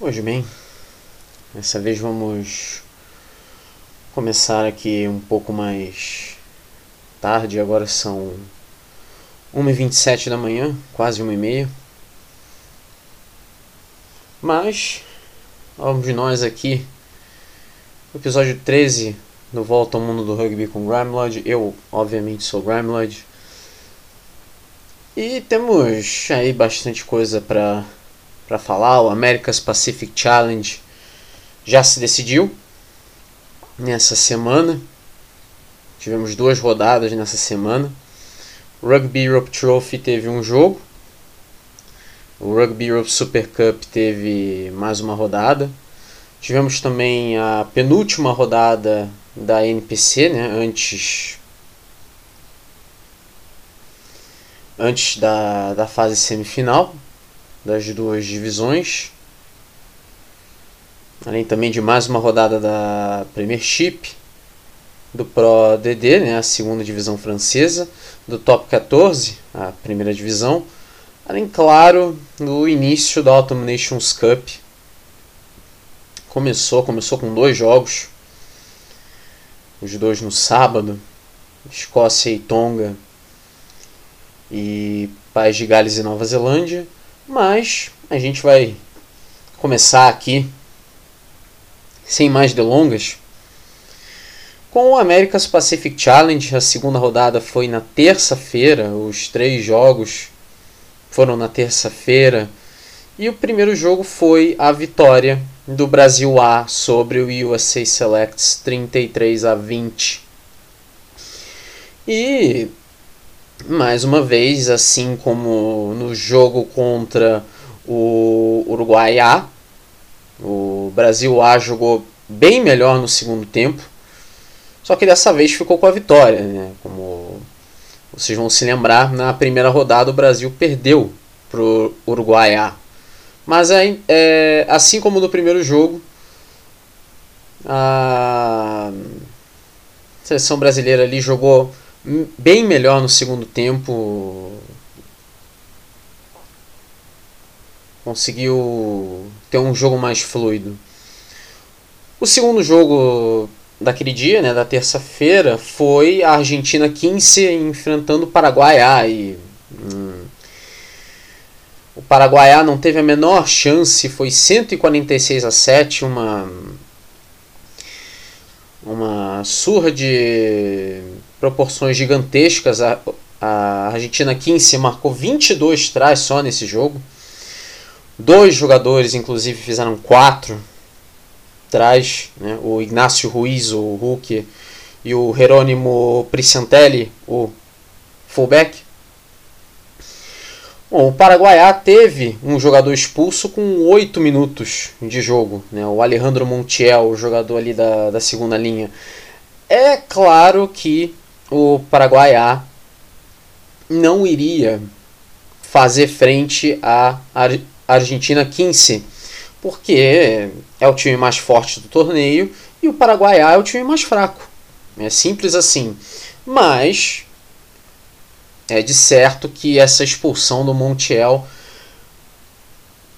Pois bem, dessa vez vamos começar aqui um pouco mais tarde, agora são 1h27 da manhã, quase 1h30. Mas, vamos de nós aqui, episódio 13 do Volta ao Mundo do Rugby com Grimlod. Eu, obviamente, sou Grimlod. E temos aí bastante coisa para para falar. O America's Pacific Challenge já se decidiu nessa semana. Tivemos duas rodadas nessa semana. O Rugby Europe Trophy teve um jogo. O Rugby Europe Super Cup teve mais uma rodada. Tivemos também a penúltima rodada da NPC, né, antes antes da, da fase semifinal das duas divisões. Além também de mais uma rodada da Premiership, do Pro DD, né, a segunda divisão francesa, do Top 14, a primeira divisão. Além, claro, do início da Autumn Nations Cup. Começou, começou com dois jogos. Os dois no sábado, Escócia e Tonga e País de Gales e Nova Zelândia. Mas a gente vai começar aqui, sem mais delongas, com o America's Pacific Challenge. A segunda rodada foi na terça-feira, os três jogos foram na terça-feira. E o primeiro jogo foi a vitória do Brasil A sobre o USA Selects 33 a 20. E mais uma vez, assim como no jogo contra o Uruguai A, o Brasil A jogou bem melhor no segundo tempo, só que dessa vez ficou com a vitória. Né? Como vocês vão se lembrar, na primeira rodada o Brasil perdeu para o Uruguai A. Mas é, é, assim como no primeiro jogo, a seleção brasileira ali jogou bem melhor no segundo tempo. Conseguiu ter um jogo mais fluido. O segundo jogo daquele dia, né, da terça-feira, foi a Argentina 15 enfrentando o Paraguai A. E, hum, o Paraguai A não teve a menor chance, foi 146 a 7, uma uma surra de proporções gigantescas. A, a Argentina 15 marcou 22 trás só nesse jogo. Dois jogadores, inclusive, fizeram quatro trás. Né? O Ignacio Ruiz, o Hulk, e o Jerônimo Prisciantelli, o fullback. Bom, o Paraguaiá teve um jogador expulso com 8 minutos de jogo, né? o Alejandro Montiel, o jogador ali da, da segunda linha. É claro que o Paraguai A não iria fazer frente à Argentina 15, porque é o time mais forte do torneio e o Paraguai A é o time mais fraco. É simples assim. Mas é de certo que essa expulsão do Montiel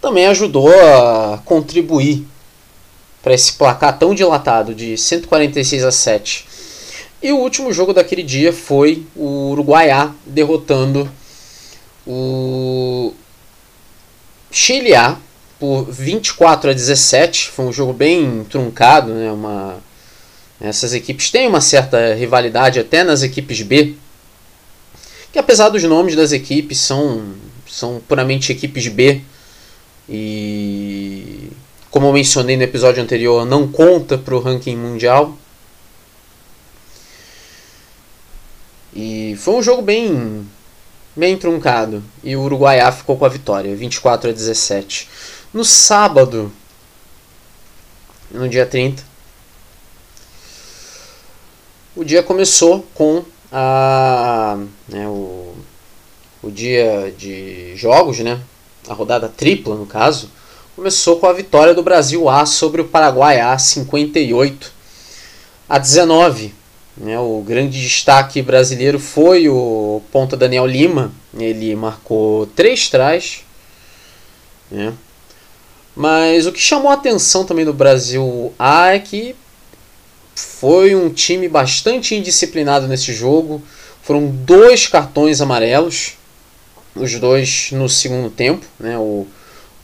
também ajudou a contribuir para esse placar tão dilatado de 146 a 7 e o último jogo daquele dia foi o Uruguaiá derrotando o Chile A por 24 a 17. Foi um jogo bem truncado, né? Uma essas equipes têm uma certa rivalidade até nas equipes B, que apesar dos nomes das equipes são são puramente equipes B e como eu mencionei no episódio anterior, não conta para o ranking mundial. E foi um jogo bem bem truncado e o Uruguaiá ficou com a vitória, 24 a 17. No sábado, no dia 30, o dia começou com a, né, o, o dia de jogos, né, a rodada tripla no caso, começou com a vitória do Brasil A sobre o Paraguai A 58 a 19. Né, o grande destaque brasileiro foi o ponta Daniel Lima. Ele marcou três trás. Né. Mas o que chamou a atenção também do Brasil A é que foi um time bastante indisciplinado nesse jogo. Foram dois cartões amarelos, os dois no segundo tempo. Né? O,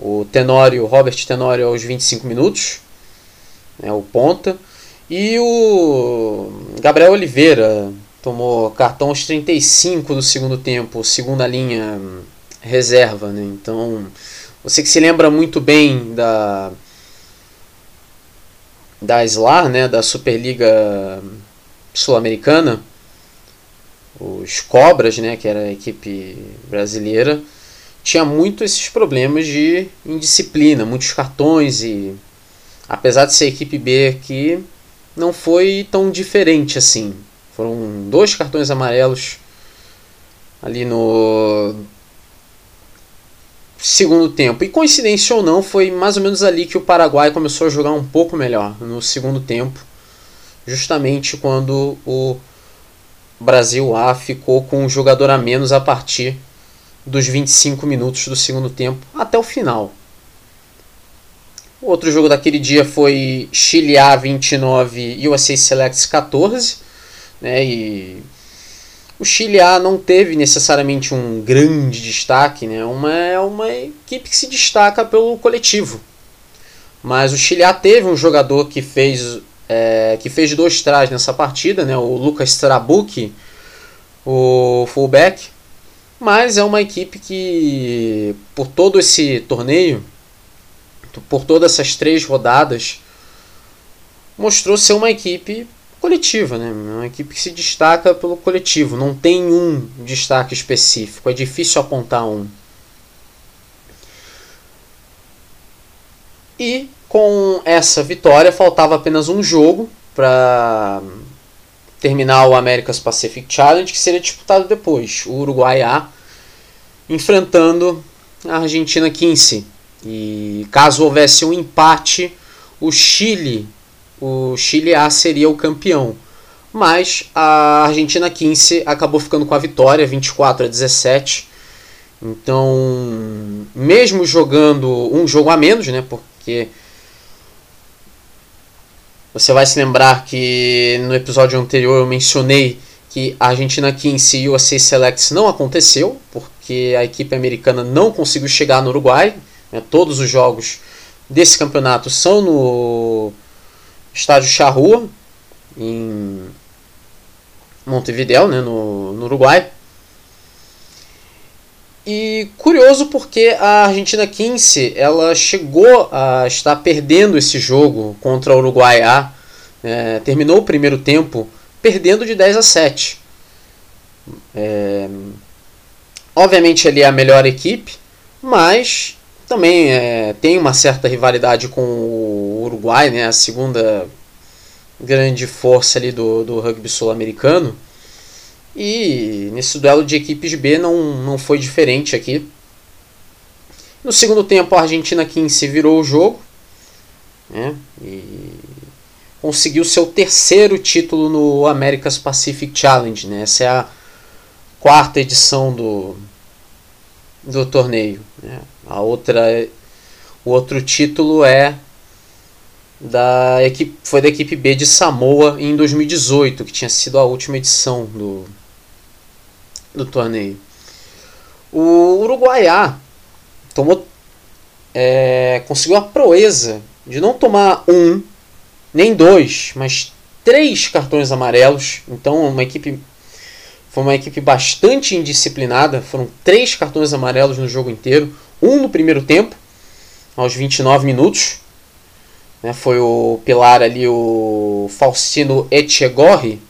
o Tenório, Robert Tenório aos 25 minutos, né? o ponta. E o Gabriel Oliveira tomou cartão aos 35 do segundo tempo, segunda linha reserva. Né? Então, você que se lembra muito bem da da SLAR, né, da Superliga Sul-Americana, os Cobras, né, que era a equipe brasileira, tinha muito esses problemas de indisciplina, muitos cartões e apesar de ser a equipe B aqui, não foi tão diferente assim. Foram dois cartões amarelos ali no segundo tempo. E coincidência ou não, foi mais ou menos ali que o Paraguai começou a jogar um pouco melhor no segundo tempo, justamente quando o Brasil A ficou com um jogador a menos a partir dos 25 minutos do segundo tempo até o final. Outro jogo daquele dia foi Chile A 29 e USA Selects 14, né? E o Chile A não teve necessariamente um grande destaque, né? uma, é uma equipe que se destaca pelo coletivo. Mas o Chile A teve um jogador que fez, é, que fez dois trás nessa partida, né? o Lucas Trabucchi, o fullback. Mas é uma equipe que, por todo esse torneio, por todas essas três rodadas, mostrou ser uma equipe coletiva, né? Uma equipe que se destaca pelo coletivo, não tem um destaque específico, é difícil apontar um. E com essa vitória faltava apenas um jogo para terminar o America's Pacific Challenge, que seria disputado depois, o Uruguai A enfrentando a Argentina 15. E caso houvesse um empate, o Chile o Chile A seria o campeão. Mas a Argentina 15 acabou ficando com a vitória, 24 a 17. Então, mesmo jogando um jogo a menos, né? Porque você vai se lembrar que no episódio anterior eu mencionei que a Argentina 15 e o USA Selects não aconteceu, porque a equipe americana não conseguiu chegar no Uruguai. Né? Todos os jogos desse campeonato são no estádio Charrua, em Montevideo, né, no, no Uruguai. E curioso porque a Argentina 15 ela chegou a estar perdendo esse jogo contra o Uruguai A. É, terminou o primeiro tempo perdendo de 10 a 7. É, obviamente ele é a melhor equipe, mas também é, tem uma certa rivalidade com o Uruguai, né, a segunda grande força ali do, do rugby sul-americano. E nesse duelo de equipes B não, não foi diferente aqui. No segundo tempo a Argentina 15 virou o jogo né, e conseguiu seu terceiro título no America's Pacific Challenge. Né, essa é a quarta edição do, do torneio. Né. A outra, o outro título é da equipe, foi da equipe B de Samoa em 2018, que tinha sido a última edição do, do torneio. O Uruguai A tomou, é, conseguiu a proeza de não tomar um, nem dois, mas três cartões amarelos. Então, uma equipe foi uma equipe bastante indisciplinada. Foram três cartões amarelos no jogo inteiro um no primeiro tempo, aos 29 minutos. Né, foi o pilar ali, o Faustino Etchegorri.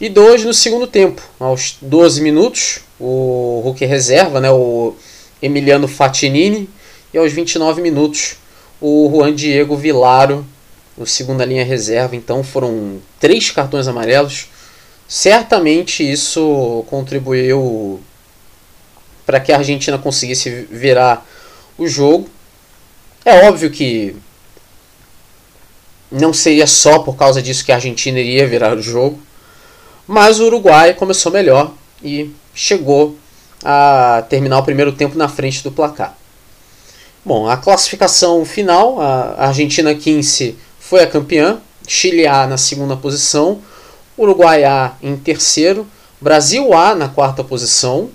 E dois no segundo tempo, aos 12 minutos, o Hulk reserva, né, o Emiliano Fatinini. E aos 29 minutos, o Juan Diego Vilaro, no segunda linha reserva. Então foram três cartões amarelos. Certamente isso contribuiu para que a Argentina conseguisse virar o jogo. É óbvio que não seria só por causa disso que a Argentina iria virar o jogo, mas o Uruguai começou melhor e chegou a terminar o primeiro tempo na frente do placar. Bom, a classificação final, a Argentina 15 foi a campeã, Chile A na segunda posição, Uruguai A em terceiro, Brasil A na quarta posição,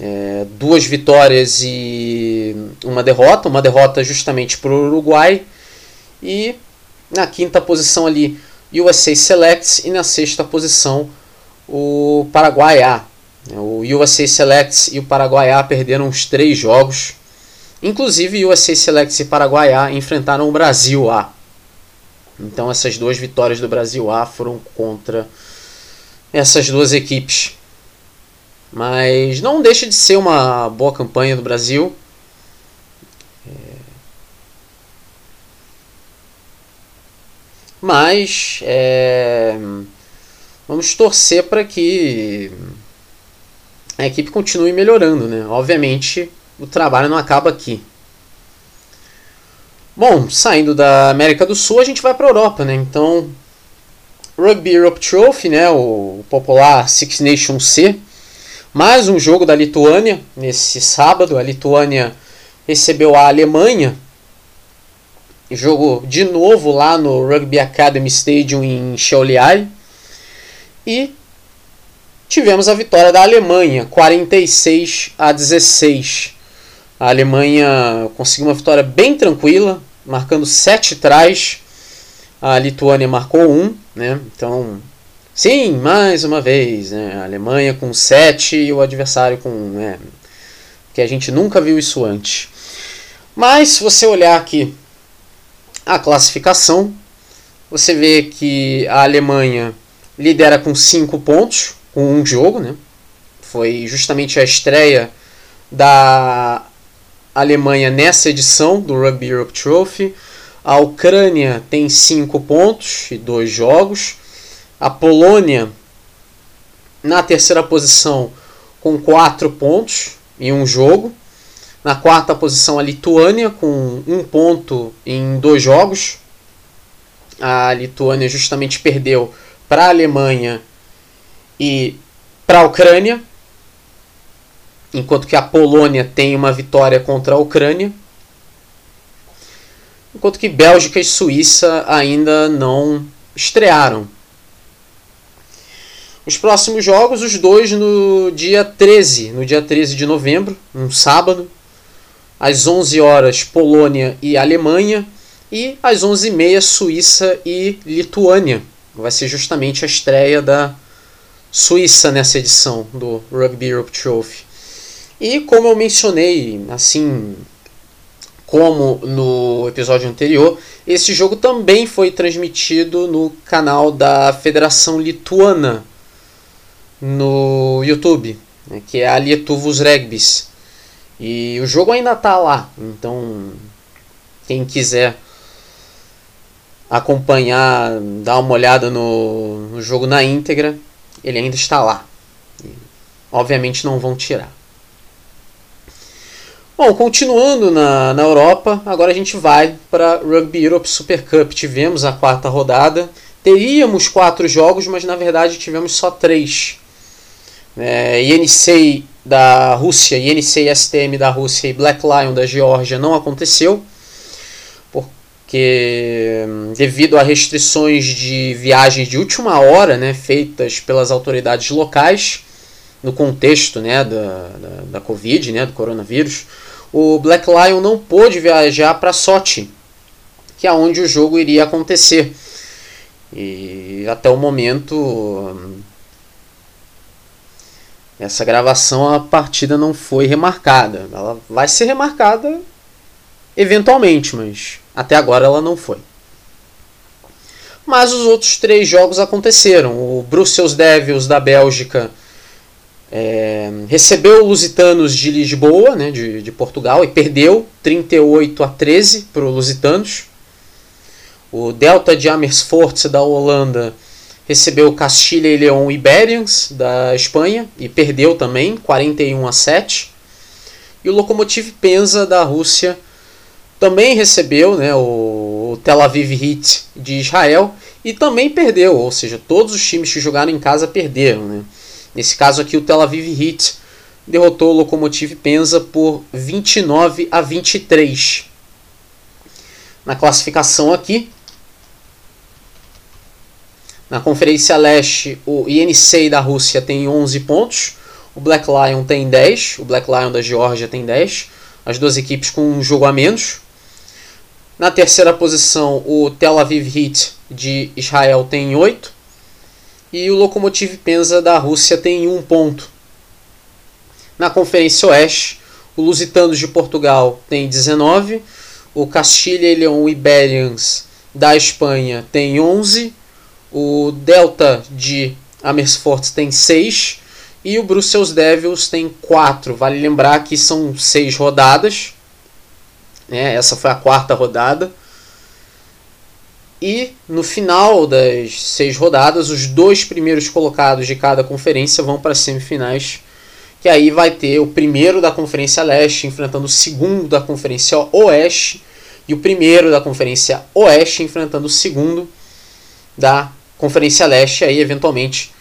é, duas vitórias e uma derrota, uma derrota justamente para o Uruguai, e na quinta posição ali USA Selects e na sexta posição o Paraguai A. O USA Selects e o Paraguai A perderam os três jogos. Inclusive, USA Selects e Paraguai A enfrentaram o Brasil A. Então, essas duas vitórias do Brasil A foram contra essas duas equipes. Mas não deixa de ser uma boa campanha do Brasil. Mas é, vamos torcer para que a equipe continue melhorando, né? Obviamente o trabalho não acaba aqui. Bom, saindo da América do Sul, a gente vai para a Europa, né? Então, Rugby Europe Trophy, né? O popular Six Nations C. Mais um jogo da Lituânia nesse sábado. A Lituânia recebeu a Alemanha Jogo de novo lá no Rugby Academy Stadium em Šiauliai. E tivemos a vitória da Alemanha, 46 a 16. A Alemanha conseguiu uma vitória bem tranquila, marcando 7 trás. A Lituânia marcou 1, né? Então, sim, mais uma vez, né? A Alemanha com 7 e o adversário com 1, né? Que a gente nunca viu isso antes. Mas se você olhar aqui a classificação, você vê que a Alemanha lidera com 5 pontos, com um jogo, né? Foi justamente a estreia da Alemanha nessa edição do Rugby Europe Trophy. A Ucrânia tem 5 pontos e dois jogos. A Polônia na terceira posição com 4 pontos e um jogo. Na quarta posição, a Lituânia, com um ponto em dois jogos. A Lituânia justamente perdeu para a Alemanha e para a Ucrânia, enquanto que a Polônia tem uma vitória contra a Ucrânia. Enquanto que Bélgica e Suíça ainda não estrearam. Os próximos jogos, os dois no dia 13, no dia 13 de novembro, um sábado, às 11 horas Polônia e Alemanha e às 11h30 Suíça e Lituânia. Vai ser justamente a estreia da Suíça nessa edição do Rugby Europe Trophy. E como eu mencionei, assim como no episódio anterior, esse jogo também foi transmitido no canal da Federação Lituana no YouTube, né, que é a Lietuvos Regbis. E o jogo ainda tá lá, então quem quiser acompanhar, dar uma olhada no, no jogo na íntegra, ele ainda está lá. E, obviamente não vão tirar. Bom, continuando na, na Europa, agora a gente vai para Rugby Europe Super Cup. Tivemos a quarta rodada. Teríamos quatro jogos, mas na verdade tivemos só três. É, Yenisei da Rússia, INC STM da Rússia e Black Lion da Geórgia não aconteceu, porque devido a restrições de viagens de última hora né, feitas pelas autoridades locais, no contexto né, da, da, da Covid, né, do coronavírus, o Black Lion não pôde viajar para Sochi, que é onde o jogo iria acontecer. E até o momento essa gravação, a partida não foi remarcada. Ela vai ser remarcada eventualmente, mas até agora ela não foi. Mas os outros três jogos aconteceram. O Brussels Devils da Bélgica é, recebeu o Lusitanos de Lisboa, né, de, de Portugal, e perdeu 38 a 13 para o Lusitanos. O Delta de Amersfoort da Holanda recebeu Castilha e León Iberians da Espanha e perdeu também 41 a 7. E o Lokomotiv Penza da Rússia também recebeu né, o Tel Aviv Heat de Israel e também perdeu, ou seja, todos os times que jogaram em casa perderam. Né? Nesse caso aqui, o Tel Aviv Heat derrotou o Lokomotiv Penza por 29 a 23. Na classificação aqui, na Conferência Leste, o Yenisei da Rússia tem 11 pontos, o Black Lion tem 10, o Black Lion da Geórgia tem 10, as duas equipes com um jogo a menos. Na terceira posição, o Tel Aviv Heat de Israel tem 8 e o Lokomotiv Penza da Rússia tem 1 ponto. Na Conferência Oeste, o Lusitanos de Portugal tem 19, o Castilha e León Iberians da Espanha tem 11, o Delta de Amersfoort tem 6 e o Brussels Devils tem 4. Vale lembrar que são 6 rodadas. Né? Essa foi a quarta rodada. E no final das seis rodadas, os dois primeiros colocados de cada conferência vão para as semifinais que aí vai ter o primeiro da Conferência Leste enfrentando o segundo da Conferência Oeste e o primeiro da Conferência Oeste enfrentando o segundo da Conferência Leste, aí eventualmente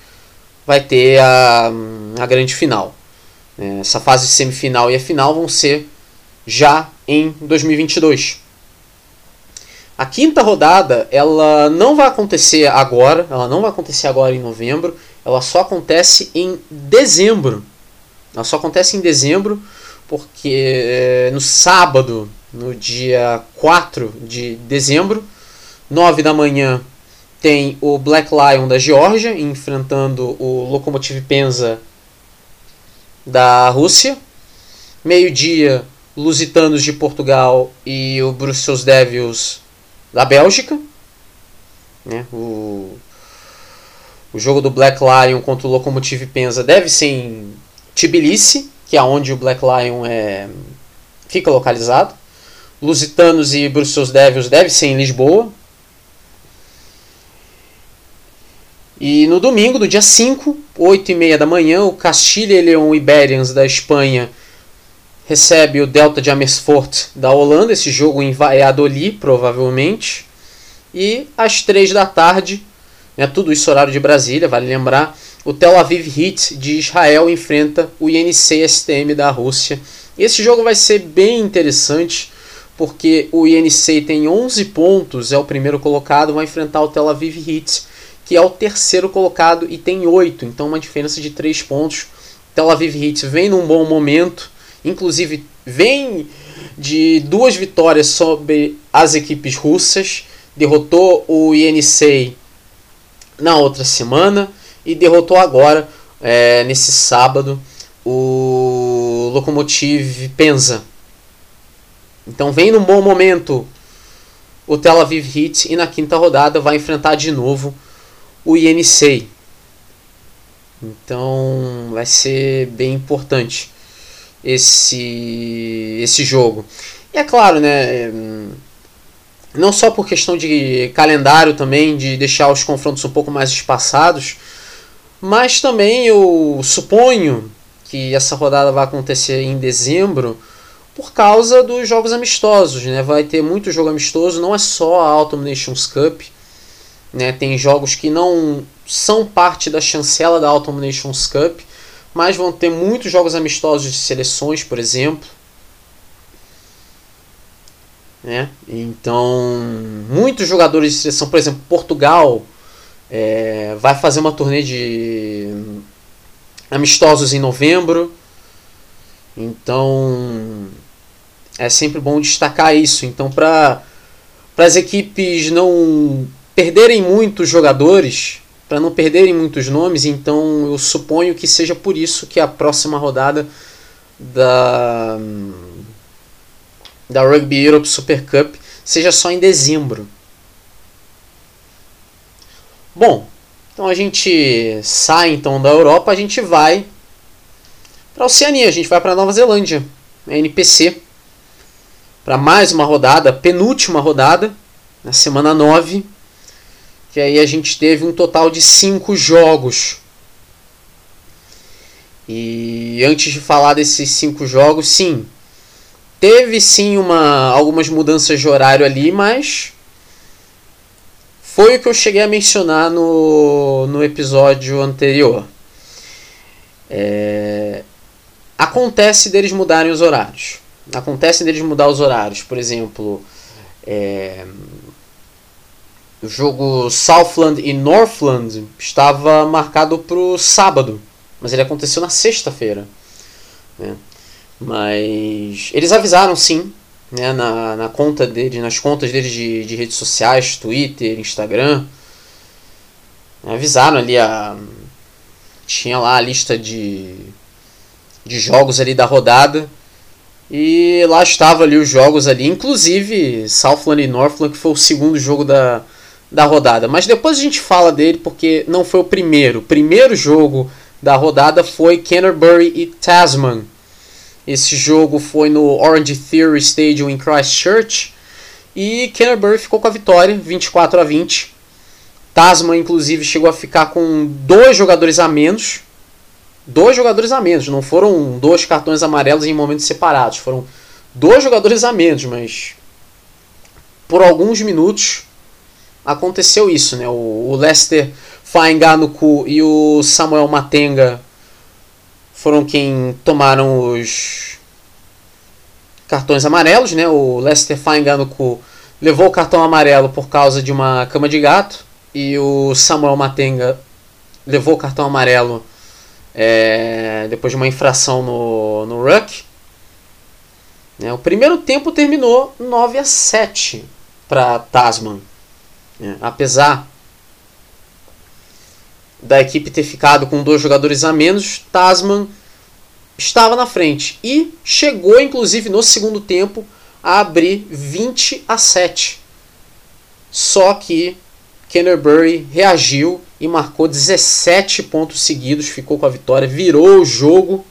vai ter a, a grande final. É, essa fase semifinal e a final vão ser já em 2022. A quinta rodada, ela não vai acontecer agora, ela não vai acontecer agora em novembro, ela só acontece em dezembro. Ela só acontece em dezembro, porque é, no sábado, no dia 4 de dezembro, 9 da manhã, tem o Black Lion da Geórgia enfrentando o Lokomotiv Penza da Rússia. Meio-dia, Lusitanos de Portugal e o Brussels Devils da Bélgica. Né? O, o jogo do Black Lion contra o Lokomotiv Penza deve ser em Tbilisi, que é onde o Black Lion é, fica localizado. Lusitanos e Brussels Devils deve ser em Lisboa. E no domingo, no dia 5, 8 e meia da manhã, o Castilha e León Iberians da Espanha recebe o Delta de Amersfoort da Holanda, esse jogo em Valladolid, provavelmente. E às 3 da tarde, né, tudo isso horário de Brasília, vale lembrar, o Tel Aviv Heat de Israel enfrenta o INC STM da Rússia. Esse jogo vai ser bem interessante porque o INC tem 11 pontos, é o primeiro colocado, vai enfrentar o Tel Aviv Heat, que é o terceiro colocado e tem 8, então uma diferença de 3 pontos. Tel Aviv Heat vem num bom momento, inclusive vem de duas vitórias sobre as equipes russas, derrotou o INC na outra semana e derrotou agora, é, nesse sábado, o Lokomotiv Penza. Então vem num bom momento o Tel Aviv Heat e na quinta rodada vai enfrentar de novo o INC. Então vai ser bem importante esse, esse jogo. E é claro, né? Não só por questão de calendário também, de deixar os confrontos um pouco mais espaçados, mas também eu suponho que essa rodada vai acontecer em dezembro por causa dos jogos amistosos, né? Vai ter muito jogo amistoso, não é só a Autumn Nations Cup, né? Tem jogos que não são parte da chancela da Autumn Nations Cup, mas vão ter muitos jogos amistosos de seleções, por exemplo. Né? Então, muitos jogadores de seleção, por exemplo, Portugal é, vai fazer uma turnê de amistosos em novembro. Então é sempre bom destacar isso. Então, para as equipes não perderem muitos jogadores, para não perderem muitos nomes, então eu suponho que seja por isso que a próxima rodada da da Rugby Europe Super Cup seja só em dezembro. Bom, então a gente sai então da Europa, a gente vai para a Oceania, a gente vai para Nova Zelândia, a NPC, para mais uma rodada, penúltima rodada, na semana 9, que aí a gente teve um total de 5 jogos. E antes de falar desses 5 jogos, sim, teve sim uma, algumas mudanças de horário ali, mas foi o que eu cheguei a mencionar no, no episódio anterior. É, acontece deles mudarem os horários. Acontece deles mudar os horários. Por exemplo, é, o jogo Southland e Northland estava marcado para o sábado, mas ele aconteceu na sexta-feira. Né? Mas eles avisaram sim, né, na, na conta deles, nas contas deles de, de redes sociais, Twitter, Instagram. Avisaram ali a. Tinha lá a lista de, de jogos ali da rodada. E lá estava ali os jogos ali, inclusive Southland e Northland, que foi o segundo jogo da, da rodada. Mas depois a gente fala dele porque não foi o primeiro. O primeiro jogo da rodada foi Canterbury e Tasman. Esse jogo foi no Orange Theory Stadium em Christchurch. E Canterbury ficou com a vitória, 24 a 20. Tasman, inclusive, chegou a ficar com dois jogadores a menos. Dois jogadores a menos. Não foram dois cartões amarelos em momentos separados. Foram dois jogadores a menos, mas por alguns minutos aconteceu isso, né? O, Lester Faenganuku e o Samuel Matenga foram quem tomaram os cartões amarelos, né? O Lester Faenganuku levou o cartão amarelo por causa de uma cama de gato e o Samuel Matenga levou o cartão amarelo é, depois de uma infração no, no Ruck. Né? O primeiro tempo terminou 9 a 7 para Tasman. É, apesar da equipe ter ficado com dois jogadores a menos, Tasman estava na frente e chegou, inclusive, no segundo tempo a abrir 20 a 7. Só que Canterbury reagiu e marcou 17 pontos seguidos, ficou com a vitória, virou o jogo.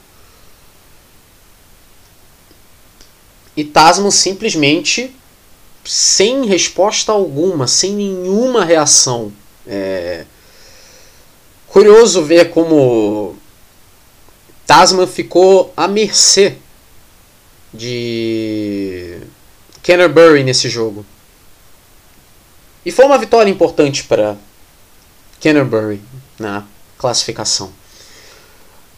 E Tasman simplesmente sem resposta alguma, sem nenhuma reação. É curioso ver como Tasman ficou à mercê de Canterbury nesse jogo. E foi uma vitória importante para Canterbury na classificação.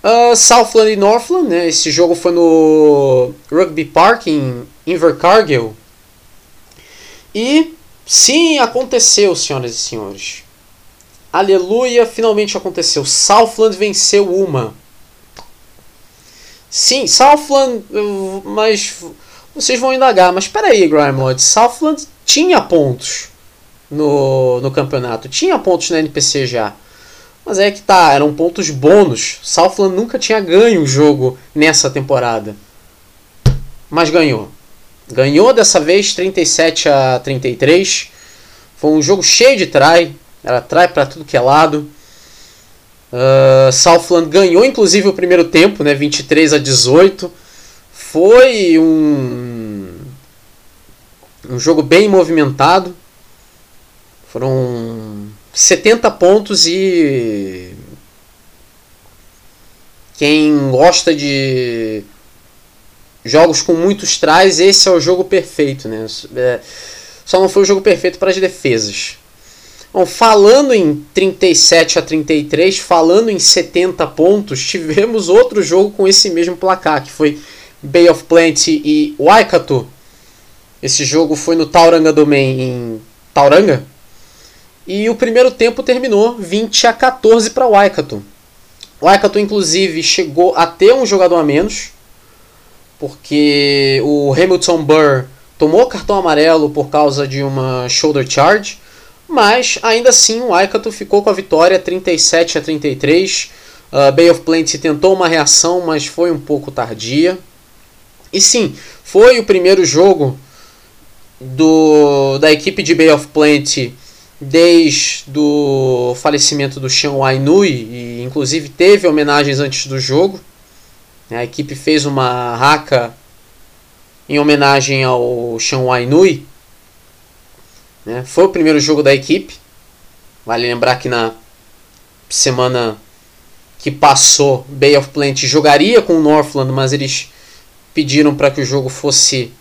Uh, Southland e Northland, né? esse jogo foi no Rugby Park em Invercargill, e sim, aconteceu, senhoras e senhores. Aleluia, finalmente aconteceu. Southland venceu uma. Sim, Southland, mas vocês vão indagar, mas espera aí, Grimelord, Southland tinha pontos no, no campeonato, tinha pontos na NPC já. Mas é que tá, eram pontos bônus. Southland nunca tinha ganho um jogo nessa temporada. Mas ganhou. Ganhou dessa vez 37 a 33. Foi um jogo cheio de try. Era try para tudo que é lado. Uh, Southland ganhou inclusive o primeiro tempo, né, 23 a 18. Foi um, um jogo bem movimentado. Foram 70 pontos e quem gosta de jogos com muitos trás, esse é o jogo perfeito, né? É, só não foi o jogo perfeito para as defesas. Bom, falando em 37 a 33, falando em 70 pontos, tivemos outro jogo com esse mesmo placar, que foi Bay of Plenty e Waikato. Esse jogo foi no Tauranga Domain em Tauranga. E o primeiro tempo terminou 20 a 14 para Waikato. Waikato, inclusive, chegou a ter um jogador a menos porque o Hamilton Burr tomou cartão amarelo por causa de uma shoulder charge, mas ainda assim o Aikato ficou com a vitória 37 a 33. Uh, Bay of Plenty tentou uma reação, mas foi um pouco tardia. E sim, foi o primeiro jogo do, da equipe de Bay of Plenty desde o falecimento do Sean Wainui, e inclusive teve homenagens antes do jogo. Né, a equipe fez uma raca em homenagem ao Sean Wainui. Né? Foi o primeiro jogo da equipe. Vale lembrar que na semana que passou, Bay of Plenty jogaria com o Northland, mas eles pediram para que o jogo fosse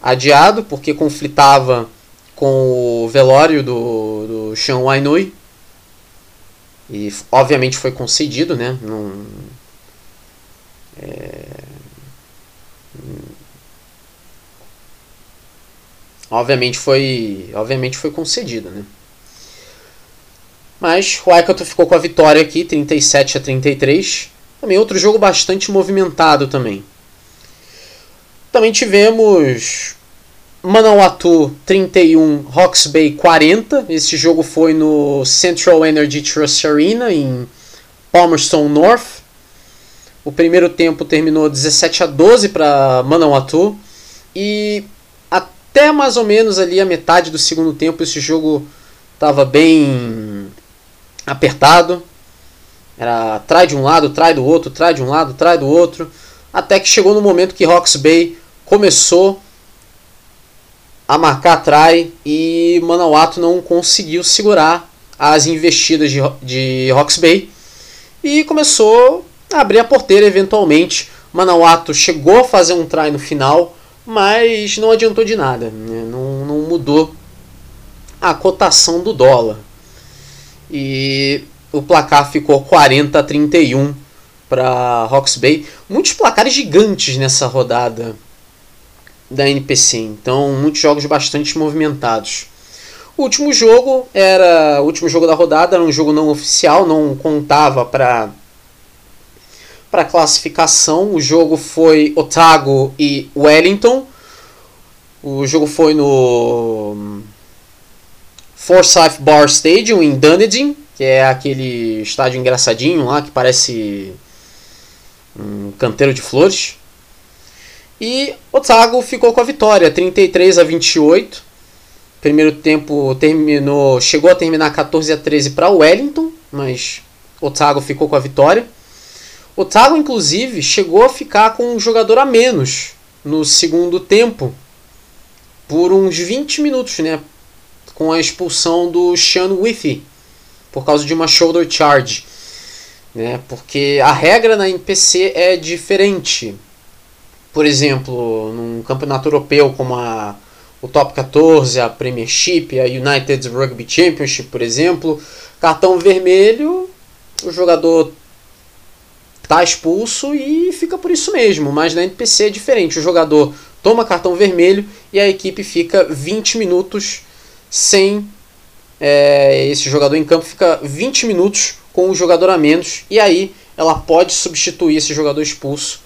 adiado, porque conflitava com o velório do, do Sean Wainui. E obviamente foi concedido, né? Não, É... Obviamente foi, obviamente foi concedida, né? Mas o Waikato ficou com a vitória aqui, 37 a 33. Também outro jogo bastante movimentado também. Também tivemos Manawatu 31, Hawks Bay 40. Esse jogo foi no Central Energy Trust Arena em Palmerston North. O primeiro tempo terminou 17 a 12 para Manawatu e até mais ou menos ali a metade do segundo tempo esse jogo estava bem apertado. Era trai de um lado, trai do outro, trai de um lado, trai do outro, até que chegou no momento que Hawks Bay começou a marcar trai e Manawatu não conseguiu segurar as investidas de, de Bay. E começou abrir a porteira eventualmente. Manawatu chegou a fazer um try no final, mas não adiantou de nada, né? não, não mudou a cotação do dólar. E o placar ficou 40 a 31 para Hawks Bay. Muitos placares gigantes nessa rodada da NPC, então muitos jogos bastante movimentados. O último jogo era o último jogo da rodada, era um jogo não oficial, não contava para para classificação. O jogo foi Otago e Wellington. O jogo foi no Forsyth Bar Stadium em Dunedin, que é aquele estádio engraçadinho lá que parece um canteiro de flores. E Otago ficou com a vitória, 33 a 28. Primeiro tempo terminou, chegou a terminar 14 a 13 para Wellington, mas Otago ficou com a vitória. Otago inclusive chegou a ficar com um jogador a menos no segundo tempo por uns 20 minutos, né? Com a expulsão do Sean Withy por causa de uma shoulder charge, né? Porque a regra na NPC é diferente por exemplo, num campeonato europeu como a, o Top 14, a Premiership, a United Rugby Championship, por exemplo, cartão vermelho, o jogador tá expulso e fica por isso mesmo. Mas na NPC é diferente, o jogador toma cartão vermelho e a equipe fica 20 minutos sem é, esse jogador em campo fica 20 minutos com o jogador a menos e aí ela pode substituir esse jogador expulso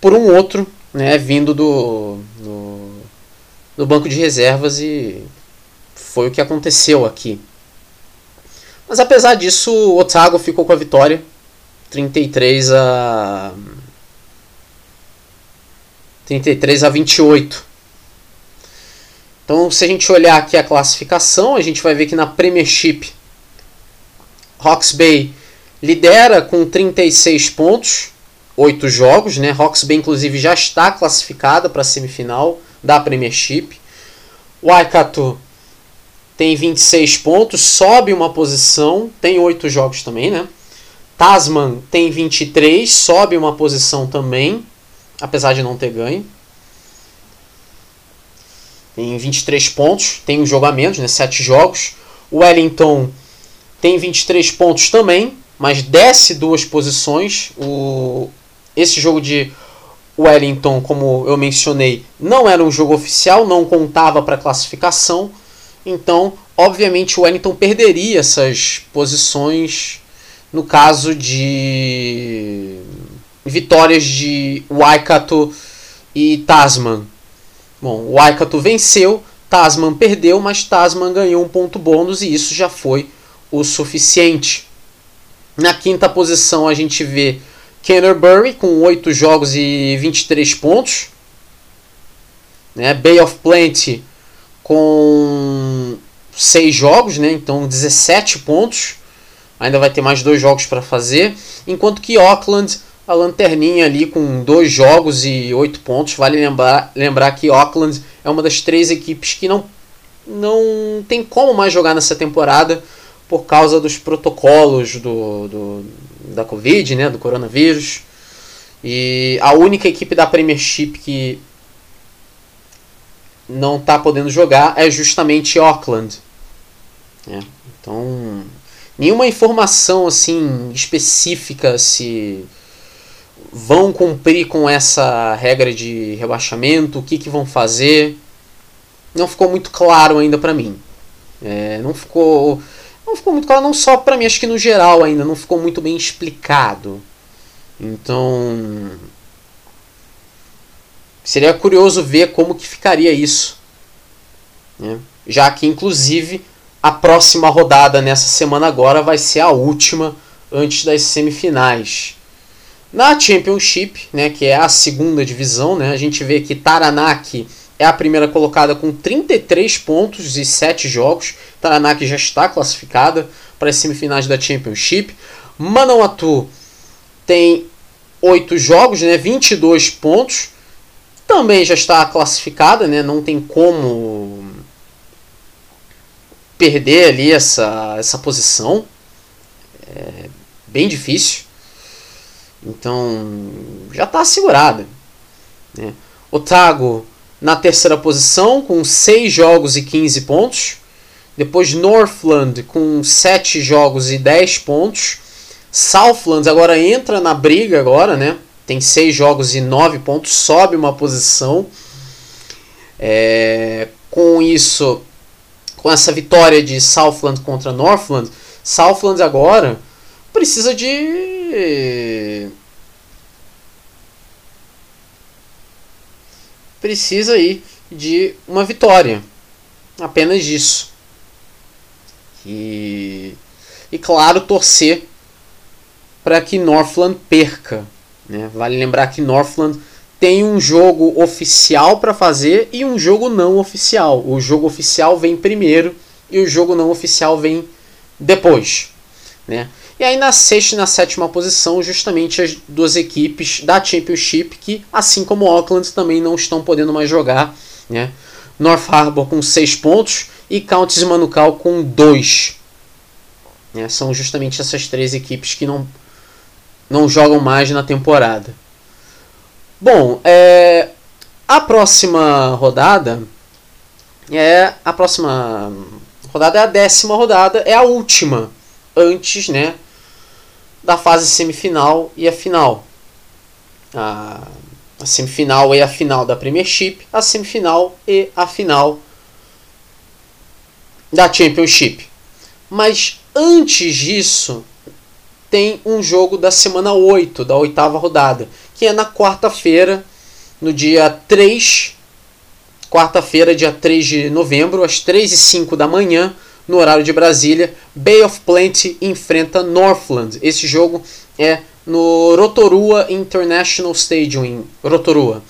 por um outro, né, vindo do, do, do banco de reservas e foi o que aconteceu aqui. Mas apesar disso, o Otago ficou com a vitória, 33 a 33 a 28. Então, se a gente olhar aqui a classificação, a gente vai ver que na Premiership Hawks Bay lidera com 36 pontos, oito jogos, né? Hawke's inclusive já está classificada para a semifinal da Premiership. Waikato tem 26 pontos, sobe uma posição, tem oito jogos também, né? Tasman tem 23, sobe uma posição também, apesar de não ter ganho. Tem 23 pontos, tem um jogo a menos, né? 7 jogos. Wellington tem 23 pontos também, mas desce duas posições. O esse jogo de Wellington, como eu mencionei, não era um jogo oficial, não contava para classificação. Então, obviamente, o Wellington perderia essas posições no caso de vitórias de Waikato e Tasman. Bom, Waikato venceu, Tasman perdeu, mas Tasman ganhou um ponto bônus e isso já foi o suficiente. Na quinta posição a gente vê Canterbury com 8 jogos e 23 pontos. Né? Bay of Plenty com 6 jogos, né? então 17 pontos. Ainda vai ter mais dois jogos para fazer. Enquanto que Auckland, a lanterninha ali com dois jogos e 8 pontos. Vale lembrar, lembrar que Auckland é uma das três equipes que não, não tem como mais jogar nessa temporada por causa dos protocolos do, do da Covid, né, do coronavírus. E a única equipe da Premiership que não está podendo jogar é justamente Auckland. É, então, nenhuma informação assim específica se vão cumprir com essa regra de rebaixamento, o que, que vão fazer. Não ficou muito claro ainda para mim. É, não ficou não ficou muito claro, não só para mim, acho que no geral ainda não ficou muito bem explicado. Então seria curioso ver como que ficaria isso, né? já que inclusive a próxima rodada nessa semana agora vai ser a última antes das semifinais. Na Championship, né, que é a segunda divisão, né, a gente vê que Taranaki é a primeira colocada com 33 pontos e 7 jogos. Taranaki já está classificada para as semifinais da Championship. Manawatu tem 8 jogos, né, 22 pontos. Também já está classificada, né, não tem como perder ali essa, essa posição. É bem difícil. Então já está assegurada. Né? Otago na terceira posição com 6 jogos e 15 pontos. Depois Northland com 7 jogos e 10 pontos. Southland agora entra na briga agora, né? Tem 6 jogos e 9 pontos, sobe uma posição. É, com isso, com essa vitória de Southland contra Northland, Southland agora precisa de precisa aí de uma vitória. Apenas disso. E, e claro, torcer para que Northland perca. Né? Vale lembrar que Northland tem um jogo oficial para fazer e um jogo não oficial. O jogo oficial vem primeiro e o jogo não oficial vem depois. Né? E aí na sexta e na sétima posição, justamente as duas equipes da Championship que, assim como Auckland, também não estão podendo mais jogar. Né? North Harbour com 6 pontos e Counties Manukau com 2. Né? São justamente essas três equipes que não, não jogam mais na temporada. Bom, é, a próxima rodada é a próxima rodada é a décima rodada, é a última antes, né, da fase semifinal e a final. A, a semifinal e a final da Premiership, a semifinal e a final da Championship. Mas antes disso, tem um jogo da semana 8, da oitava rodada, que é na quarta-feira, no dia 3, quarta-feira, dia 3 de novembro, às 3 e 5 da manhã, no horário de Brasília, Bay of Plenty enfrenta Northland. Esse jogo é no Rotorua International Stadium em Rotorua.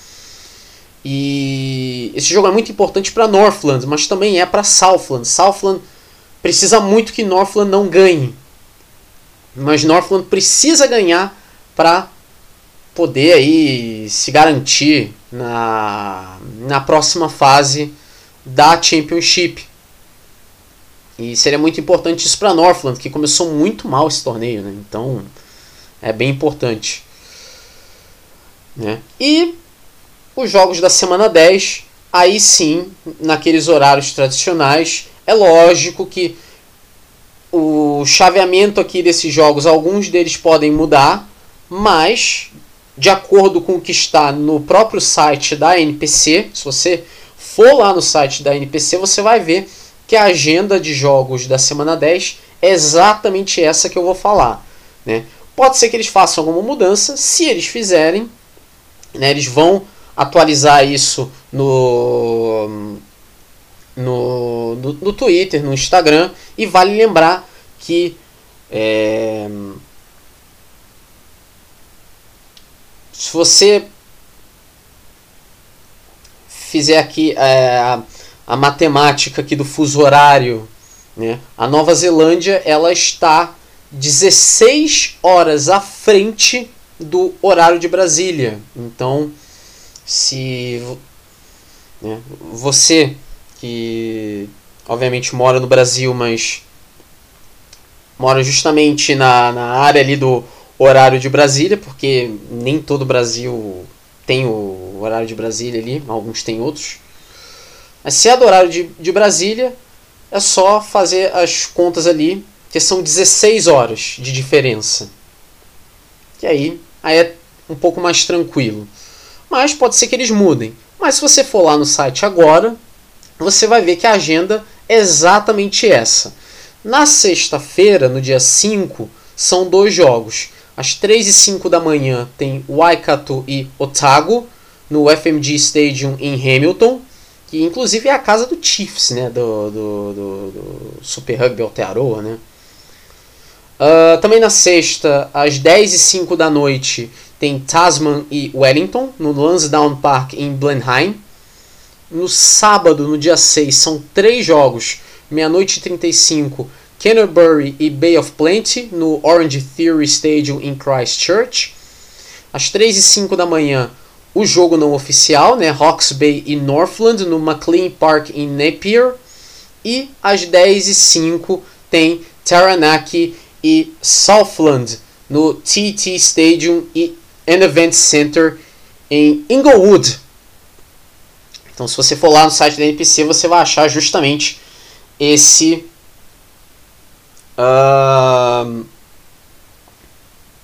E esse jogo é muito importante para Northland, mas também é para Southland. Southland precisa muito que Northland não ganhe. Mas Northland precisa ganhar para poder aí se garantir na, na próxima fase da Championship. E seria muito importante isso para Northland, que começou muito mal esse torneio, né? Então é bem importante. Né? E os jogos da semana 10, aí sim, naqueles horários tradicionais, é lógico que o chaveamento aqui desses jogos, alguns deles podem mudar, mas de acordo com o que está no próprio site da NPC, se você for lá no site da NPC, você vai ver que a agenda de jogos da semana 10 é exatamente essa que eu vou falar. Né? Pode ser que eles façam alguma mudança, se eles fizerem, né, eles vão atualizar isso no, no, no, no Twitter, no Instagram, e vale lembrar que é, se você fizer aqui é, a matemática aqui do fuso horário, né? A Nova Zelândia ela está 16 horas à frente do horário de Brasília. Então, se né, você que obviamente mora no Brasil, mas mora justamente na, na área ali do horário de Brasília, porque nem todo o Brasil tem o horário de Brasília ali, alguns têm outros. Mas se é do horário de, de Brasília, é só fazer as contas ali, que são 16 horas de diferença. E aí, aí é um pouco mais tranquilo. Mas pode ser que eles mudem. Mas se você for lá no site agora, você vai ver que a agenda é exatamente essa. Na sexta-feira, no dia 5, são dois jogos. Às 3 e 5 da manhã tem Waikato e Otago no FMG Stadium em Hamilton, que inclusive é a casa do Chiefs, né, do, do, do, do Super Rugby Aotearoa, né. Uh, também na sexta, às 10 e 5 da noite, tem Tasman e Wellington, no Lansdowne Park em Blenheim. No sábado, no dia 6, são três jogos, meia-noite e 35, Canterbury e Bay of Plenty, no Orange Theory Stadium em Christchurch. Às 3 e 5 da manhã, o jogo não oficial, né? Hawke's Bay e Northland, no McLean Park em Napier. E às 10 e 5 tem Taranaki e Southland, no TT Stadium e and Event Center em Inglewood. Então, se você for lá no site da NPC, você vai achar justamente esse uh,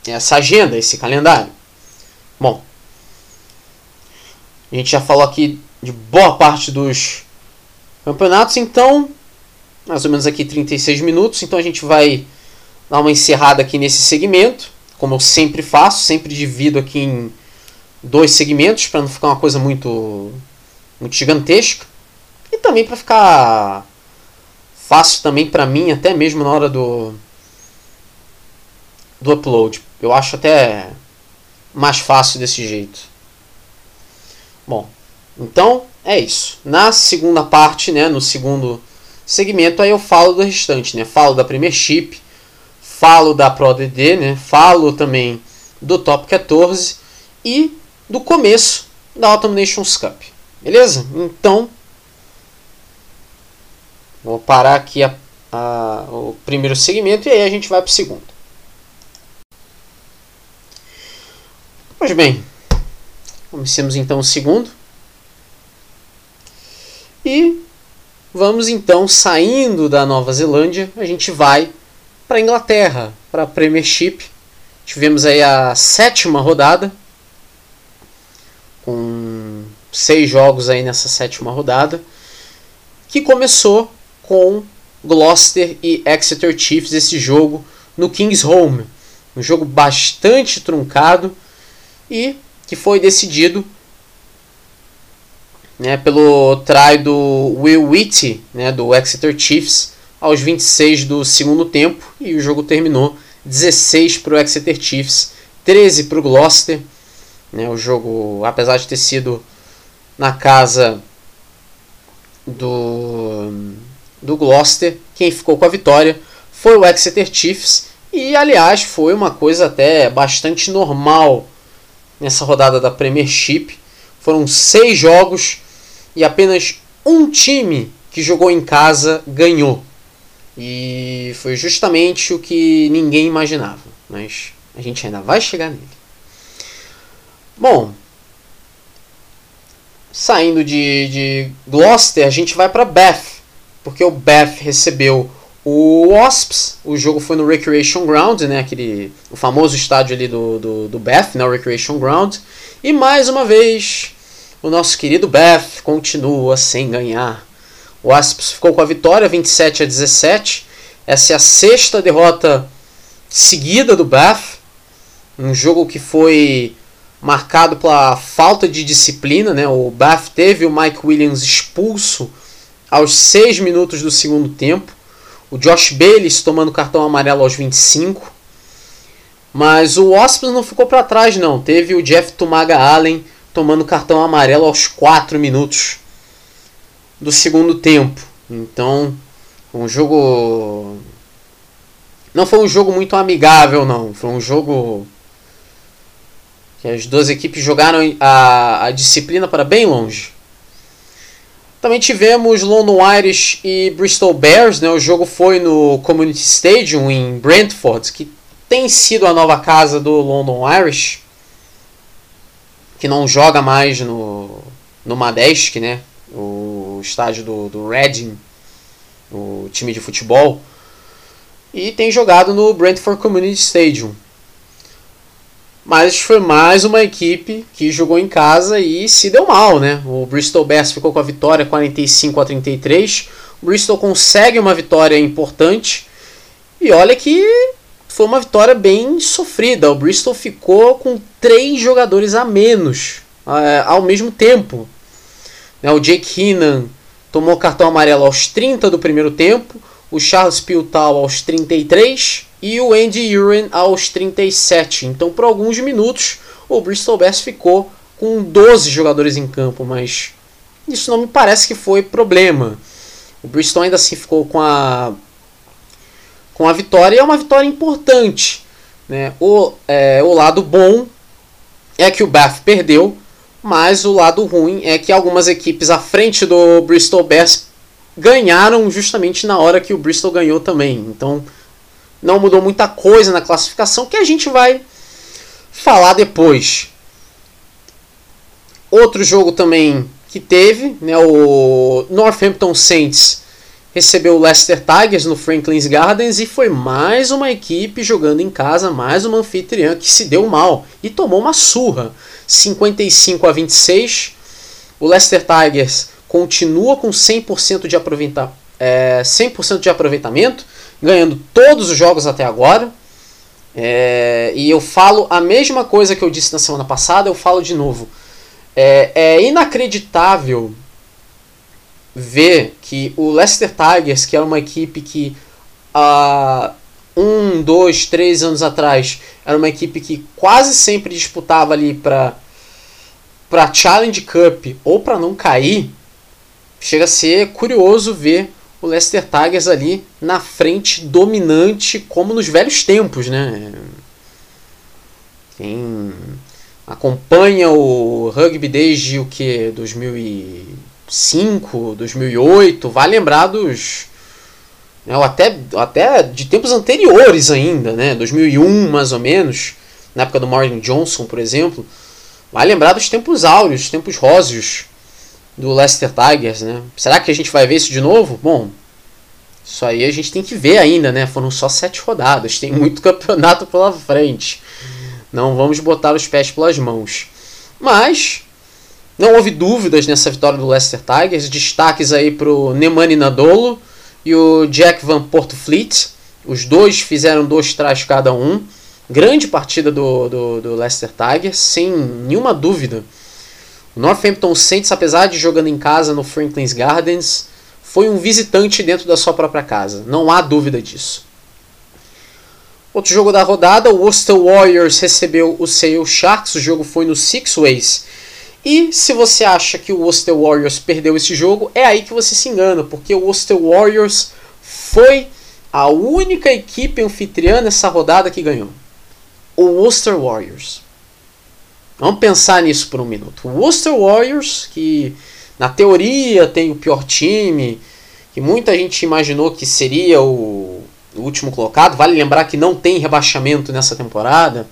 essa agenda, esse calendário. Bom, a gente já falou aqui de boa parte dos campeonatos, então mais ou menos aqui 36 minutos, então a gente vai dar uma encerrada aqui nesse segmento como eu sempre faço, sempre divido aqui em dois segmentos para não ficar uma coisa muito muito gigantesca e também para ficar fácil também para mim até mesmo na hora do do upload. Eu acho até mais fácil desse jeito. Bom, então é isso. Na segunda parte, né, no segundo segmento, aí eu falo do restante, né? Falo da Premiership, falo da ProDD, né? Falo também do Top 14 e do começo da Autumn Nations Cup. Beleza? Então, vou parar aqui a, a, o primeiro segmento e aí a gente vai para o segundo. Pois bem, comecemos então o segundo. E vamos então saindo da Nova Zelândia, a gente vai para a Inglaterra, para a Premiership. Tivemos aí a sétima rodada, com seis jogos aí nessa sétima rodada, que começou com Gloucester e Exeter Chiefs, esse jogo no King's Home. Um jogo bastante truncado e que foi decidido né, pelo try do Will Whitty, né, do Exeter Chiefs, aos 26 do segundo tempo e o jogo terminou 16 para o Exeter Chiefs, 13 para o Gloucester. Né, o jogo, apesar de ter sido na casa do, do Gloucester, quem ficou com a vitória foi o Exeter Chiefs. E aliás, foi uma coisa até bastante normal nessa rodada da Premiership. Foram seis jogos e apenas um time que jogou em casa ganhou. E foi justamente o que ninguém imaginava. Mas a gente ainda vai chegar nele. Bom, saindo de, de Gloucester, a gente vai para Bath. Porque o Bath recebeu o Wasps. O jogo foi no Recreation Ground, né? Aquele, o famoso estádio ali do, do, do Bath, né? o Recreation Ground. E mais uma vez, o nosso querido Bath continua sem ganhar. O Wasps ficou com a vitória 27 a 17. Essa é a sexta derrota seguida do Bath. Um jogo que foi marcado pela falta de disciplina. Né? O Bath teve o Mike Williams expulso aos 6 minutos do segundo tempo. O Josh Bayless tomando cartão amarelo aos 25. Mas o Wasps não ficou para trás, não. Teve o Jeff Tumaga Allen tomando cartão amarelo aos 4 minutos do segundo tempo. Então, um jogo. Não foi um jogo muito amigável, não. Foi um jogo que as duas equipes jogaram a, a disciplina para bem longe. Também tivemos London Irish e Bristol Bears. Né? O jogo foi no Community Stadium em Brentford, que tem sido a nova casa do London Irish, que não joga mais no, no Madesk, né? o estádio do, do Reading, o time de futebol, e tem jogado no Brentford Community Stadium. Mas foi mais uma equipe que jogou em casa e se deu mal, né? O Bristol Bears ficou com a vitória 45 a 33. O Bristol consegue uma vitória importante. E olha que foi uma vitória bem sofrida. O Bristol ficou com três jogadores a menos uh, ao mesmo tempo. Né? O Jake Heenan tomou cartão amarelo aos 30 do primeiro tempo. O Charles Piltal aos 33 e o Andy Uren aos 37. Então, por alguns minutos, o Bristol Bears ficou com 12 jogadores em campo, mas isso não me parece que foi problema. O Bristol ainda assim ficou com a com a vitória e é uma vitória importante. Né? O, é, o lado bom é que o Bath perdeu, mas o lado ruim é que algumas equipes à frente do Bristol Bears ganharam justamente na hora que o Bristol ganhou também. Então não mudou muita coisa na classificação que a gente vai falar depois. Outro jogo também que teve, né, o Northampton Saints recebeu o Leicester Tigers no Franklin's Gardens e foi mais uma equipe jogando em casa, mais uma anfitriã que se deu mal e tomou uma surra, 55 a 26. O Leicester Tigers continua com 100% de, aproveita é, 100 de aproveitamento, ganhando todos os jogos até agora. É, e eu falo a mesma coisa que eu disse na semana passada, eu falo de novo. É, é inacreditável ver que o Leicester Tigers, que era uma equipe que há um, dois, três anos atrás era uma equipe que quase sempre disputava ali para para Challenge Cup ou para não cair, chega a ser curioso ver o Leicester Tigers ali na frente, dominante, como nos velhos tempos, né? Quem acompanha o rugby desde o que 2005, 2008, vai lembrar dos né, até, até de tempos anteriores ainda, né? 2001 mais ou menos, na época do Morgan Johnson, por exemplo, vai lembrar dos tempos áureos, tempos róseos do Leicester Tigers, né? Será que a gente vai ver isso de novo? Bom, isso aí a gente tem que ver ainda, né? Foram só sete rodadas, tem muito campeonato pela frente. Não vamos botar os pés pelas mãos. Mas não houve dúvidas nessa vitória do Leicester Tigers. Destaques aí para o Nemani Nadolo e o Jack Van Portfleet. Os dois fizeram dois trás cada um. Grande partida do, do, do Leicester Tigers, sem nenhuma dúvida. O Northampton Saints, apesar de jogando em casa no Franklin's Gardens, foi um visitante dentro da sua própria casa. Não há dúvida disso. Outro jogo da rodada, o Worcester Warriors recebeu o Sale Sharks. O jogo foi no Six Ways. E se você acha que o Worcester Warriors perdeu esse jogo, é aí que você se engana, porque o Worcester Warriors foi a única equipe anfitriã nessa rodada que ganhou. O Worcester Warriors. Vamos pensar nisso por um minuto. O Worcester Warriors, que na teoria tem o pior time, que muita gente imaginou que seria o, o último colocado. Vale lembrar que não tem rebaixamento nessa temporada.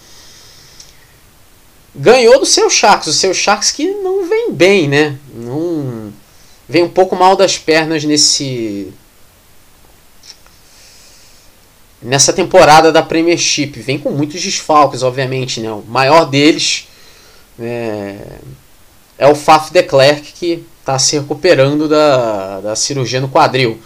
Ganhou do seu Sharks, o seu Sharks que não vem bem, né? Não vem um pouco mal das pernas nesse nessa temporada da Premiership. Vem com muitos desfalques, obviamente, né? O maior deles é, é o Faf de Klerk, que está se recuperando da, da cirurgia no quadril.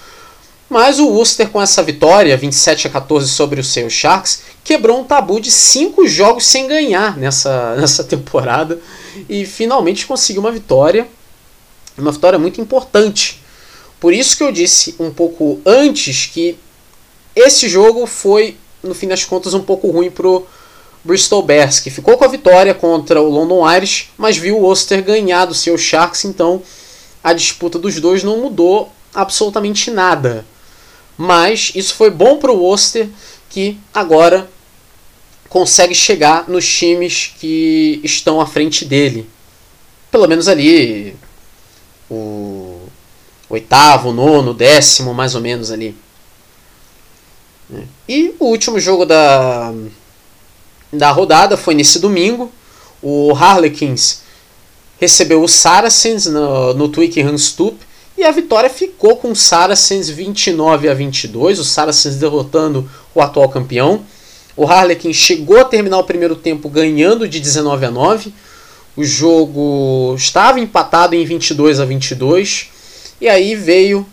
Mas o Worcester, com essa vitória, 27 a 14 sobre o seu Sharks, quebrou um tabu de 5 jogos sem ganhar nessa, nessa temporada e finalmente conseguiu uma vitória. Uma vitória muito importante. Por isso que eu disse um pouco antes que esse jogo foi, no fim das contas, um pouco ruim pro Bristol Bears, que ficou com a vitória contra o London Irish, mas viu o Worcester ganhar do seu Sharks, então a disputa dos dois não mudou absolutamente nada. Mas isso foi bom para o Worcester, que agora consegue chegar nos times que estão à frente dele. Pelo menos ali o oitavo, nono, décimo, mais ou menos ali. E o último jogo da, da rodada foi nesse domingo. O Harlequins recebeu o Saracens no, no Twickenham Stoop e a vitória ficou com o Saracens 29 a 22, o Saracens derrotando o atual campeão. O Harlequin chegou a terminar o primeiro tempo ganhando de 19 a 9. O jogo estava empatado em 22 a 22. E aí veio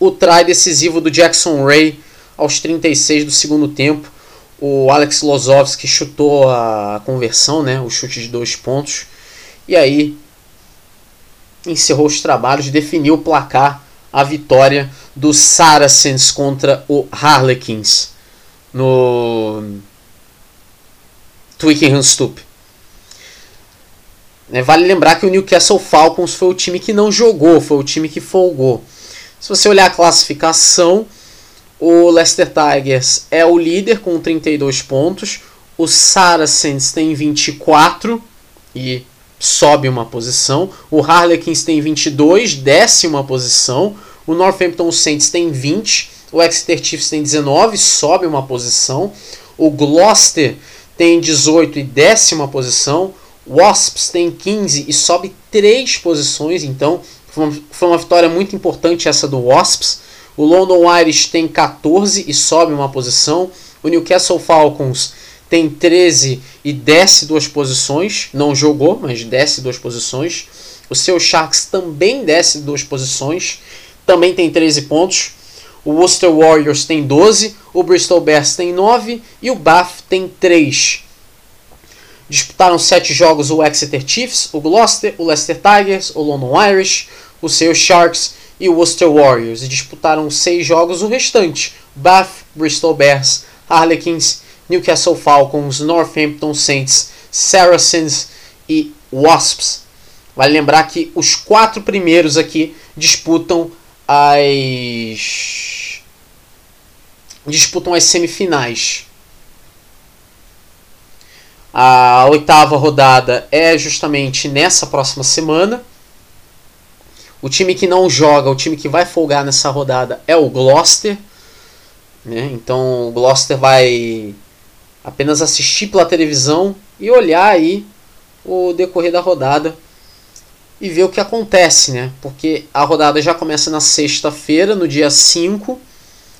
o try decisivo do Jackson Ray aos 36 do segundo tempo. O Alex Lozovski chutou a conversão, né, o chute de dois pontos. E aí encerrou os trabalhos, definiu o placar, a vitória do Saracens contra o Harlequins no Twickenham Stoop. É, vale lembrar que o Newcastle Falcons foi o time que não jogou, foi o time que folgou. Se você olhar a classificação, o Leicester Tigers é o líder com 32 pontos, o Saracens tem 24 e sobe uma posição, o Harlequins tem 22, desce uma posição, o Northampton Saints tem 20, o Exeter Chiefs tem 19, sobe uma posição, o Gloucester tem 18 e desce uma posição, o Wasps tem 15 e sobe 3 posições, então foi uma vitória muito importante essa do Wasps. O London Irish tem 14 e sobe uma posição. O Newcastle Falcons tem 13 e desce duas posições. Não jogou, mas desce duas posições. O seu Sharks também desce duas posições. Também tem 13 pontos. O Worcester Warriors tem 12. O Bristol Bears tem 9. E o Bath tem 3. Disputaram 7 jogos o Exeter Chiefs, o Gloucester, o Leicester Tigers, o London Irish, o Sale Sharks e o Worcester Warriors e disputaram seis jogos o restante: Bath, Bristol Bears, Harlequins, Newcastle Falcons, Northampton Saints, Saracens e Wasps. Vale lembrar que os quatro primeiros aqui disputam as disputam as semifinais. A oitava rodada é justamente nessa próxima semana. O time que não joga, o time que vai folgar nessa rodada é o Gloucester. Né? Então o Gloucester vai apenas assistir pela televisão e olhar aí o decorrer da rodada e ver o que acontece, né? Porque a rodada já começa na sexta-feira, no dia 5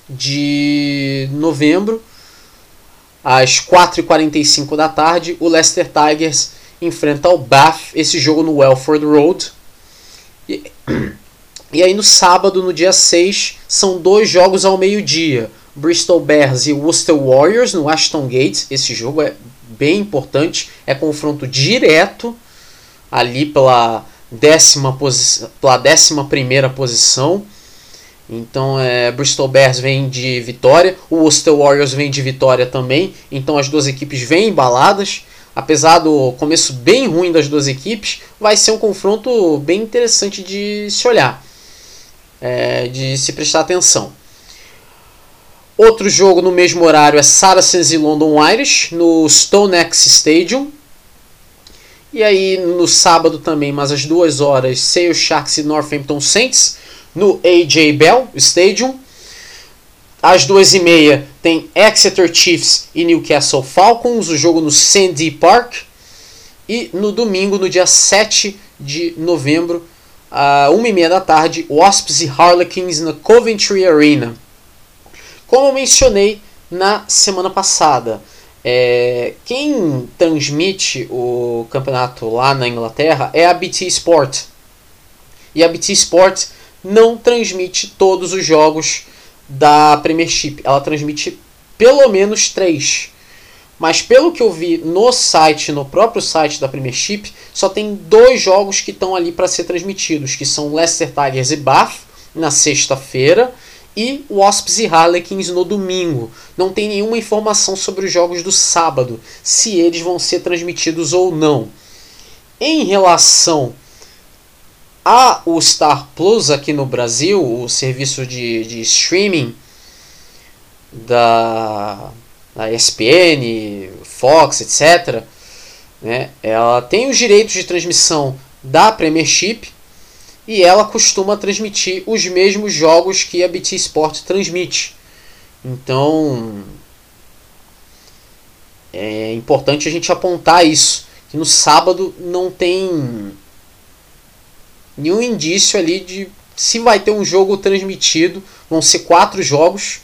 de novembro, às 4h45 da tarde, o Leicester Tigers enfrenta o Bath, esse jogo no Welford Road. E, aí no sábado, no dia 6, são dois jogos ao meio-dia. Bristol Bears e Worcester Warriors no Ashton Gate. Esse jogo é bem importante, é confronto direto ali pela décima, posi pela décima primeira posição. Então é, Bristol Bears vem de vitória, o Worcester Warriors vem de vitória também. Então as duas equipes vêm embaladas. Apesar do começo bem ruim das duas equipes, vai ser um confronto bem interessante de se olhar, é, de se prestar atenção. Outro jogo no mesmo horário é Saracens e London Irish no StoneX Stadium. E aí no sábado também, mas às duas horas, Sale Sharks e Northampton Saints no AJ Bell Stadium. Às duas e meia tem Exeter Chiefs e Newcastle Falcons, o jogo no Sandy Park. E no domingo, no dia 7 de novembro, e meia da tarde, Wasps e Harlequins na Coventry Arena. Como eu mencionei na semana passada, é, quem transmite o campeonato lá na Inglaterra é a BT Sport. E a BT Sport não transmite todos os jogos da Premiership. Ela transmite pelo menos três. Mas pelo que eu vi no site, no próprio site da Premiership, só tem dois jogos que estão ali para ser transmitidos, que são Leicester Tigers e Bath na sexta-feira e Wasps e Harlequins no domingo. Não tem nenhuma informação sobre os jogos do sábado, se eles vão ser transmitidos ou não. Em relação a o Star Plus aqui no Brasil, o serviço de, de streaming da, da ESPN, Fox, etc., né, ela tem os direitos de transmissão da Premiership e ela costuma transmitir os mesmos jogos que a BT Sport transmite. Então é importante a gente apontar isso, que no sábado não tem nenhum indício ali de se vai ter um jogo transmitido. Vão ser quatro jogos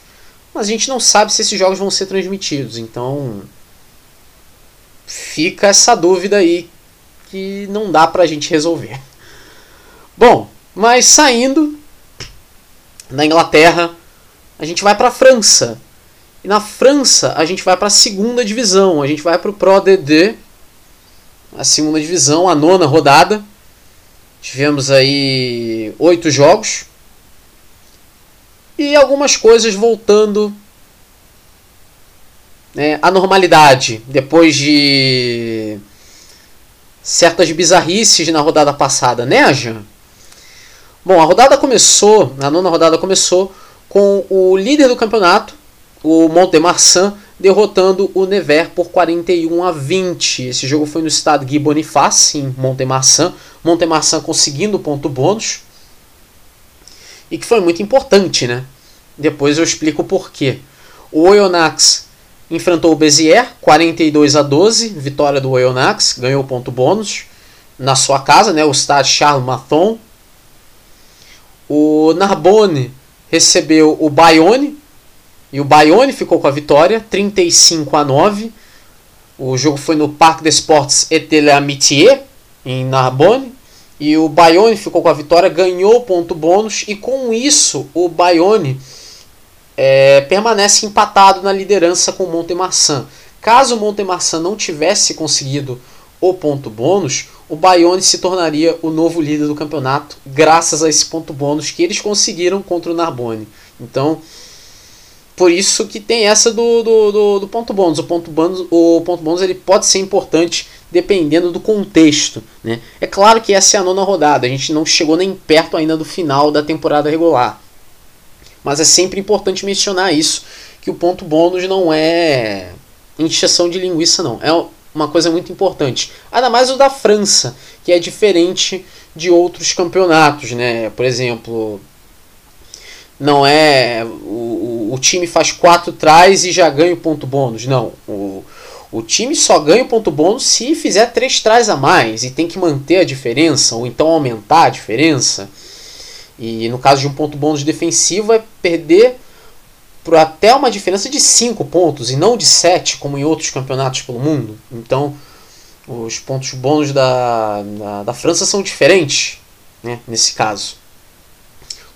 mas a gente não sabe se esses jogos vão ser transmitidos. Então fica essa dúvida aí que não dá pra gente resolver. Bom, mas saindo da Inglaterra, a gente vai para França. E na França, a gente vai para a segunda divisão, a gente vai para o Pro D2, a segunda divisão, a nona rodada. Tivemos aí oito jogos e algumas coisas voltando né, à normalidade depois de certas bizarrices na rodada passada, né, Jean? Bom, a rodada começou, a nona rodada começou com o líder do campeonato, o Montemarçan, derrotando o Nevers por 41 a 20. Esse jogo foi no estado Guy Boniface, em Montemarçan. Montemarçan conseguindo ponto bônus. E que foi muito importante, né? Depois eu explico o porquê. O Oyonnax enfrentou o Bezier, 42 a 12, vitória do Oyonnax, ganhou ponto bônus na sua casa, né? O estádio Charles Mathon. O Narbonne recebeu o Bayonne, e o Bayonne ficou com a vitória, 35 a 9. O jogo foi no Parque des Sports et de l'Amitié, em Narbonne. E o Bayonne ficou com a vitória, ganhou ponto bônus. E com isso, o Bayonne é, permanece empatado na liderança com o Montemarçan. Caso o Montemarçan não tivesse conseguido o ponto bônus, o Bayonne se tornaria o novo líder do campeonato, graças a esse ponto bônus que eles conseguiram contra o Narbonne. Então, por isso que tem essa do, do, do, do, ponto bônus. O ponto bônus, o ponto bônus ele pode ser importante dependendo do contexto. Né? É claro que essa é a nona rodada, a gente não chegou nem perto ainda do final da temporada regular. Mas é sempre importante mencionar isso, que o ponto bônus não é injeção de linguiça não. É uma coisa muito importante. Ainda mais o da França, que é diferente de outros campeonatos. Né? Por exemplo, não é o, o time faz quatro trás e já ganha o ponto bônus. Não, o, o time só ganha o ponto bônus se fizer três trás a mais e tem que manter a diferença ou então aumentar a diferença. E no caso de um ponto bônus defensivo é perder por até uma diferença de 5 pontos e não de 7 como em outros campeonatos pelo mundo. Então os pontos bônus da, da, da França são diferentes né, nesse caso.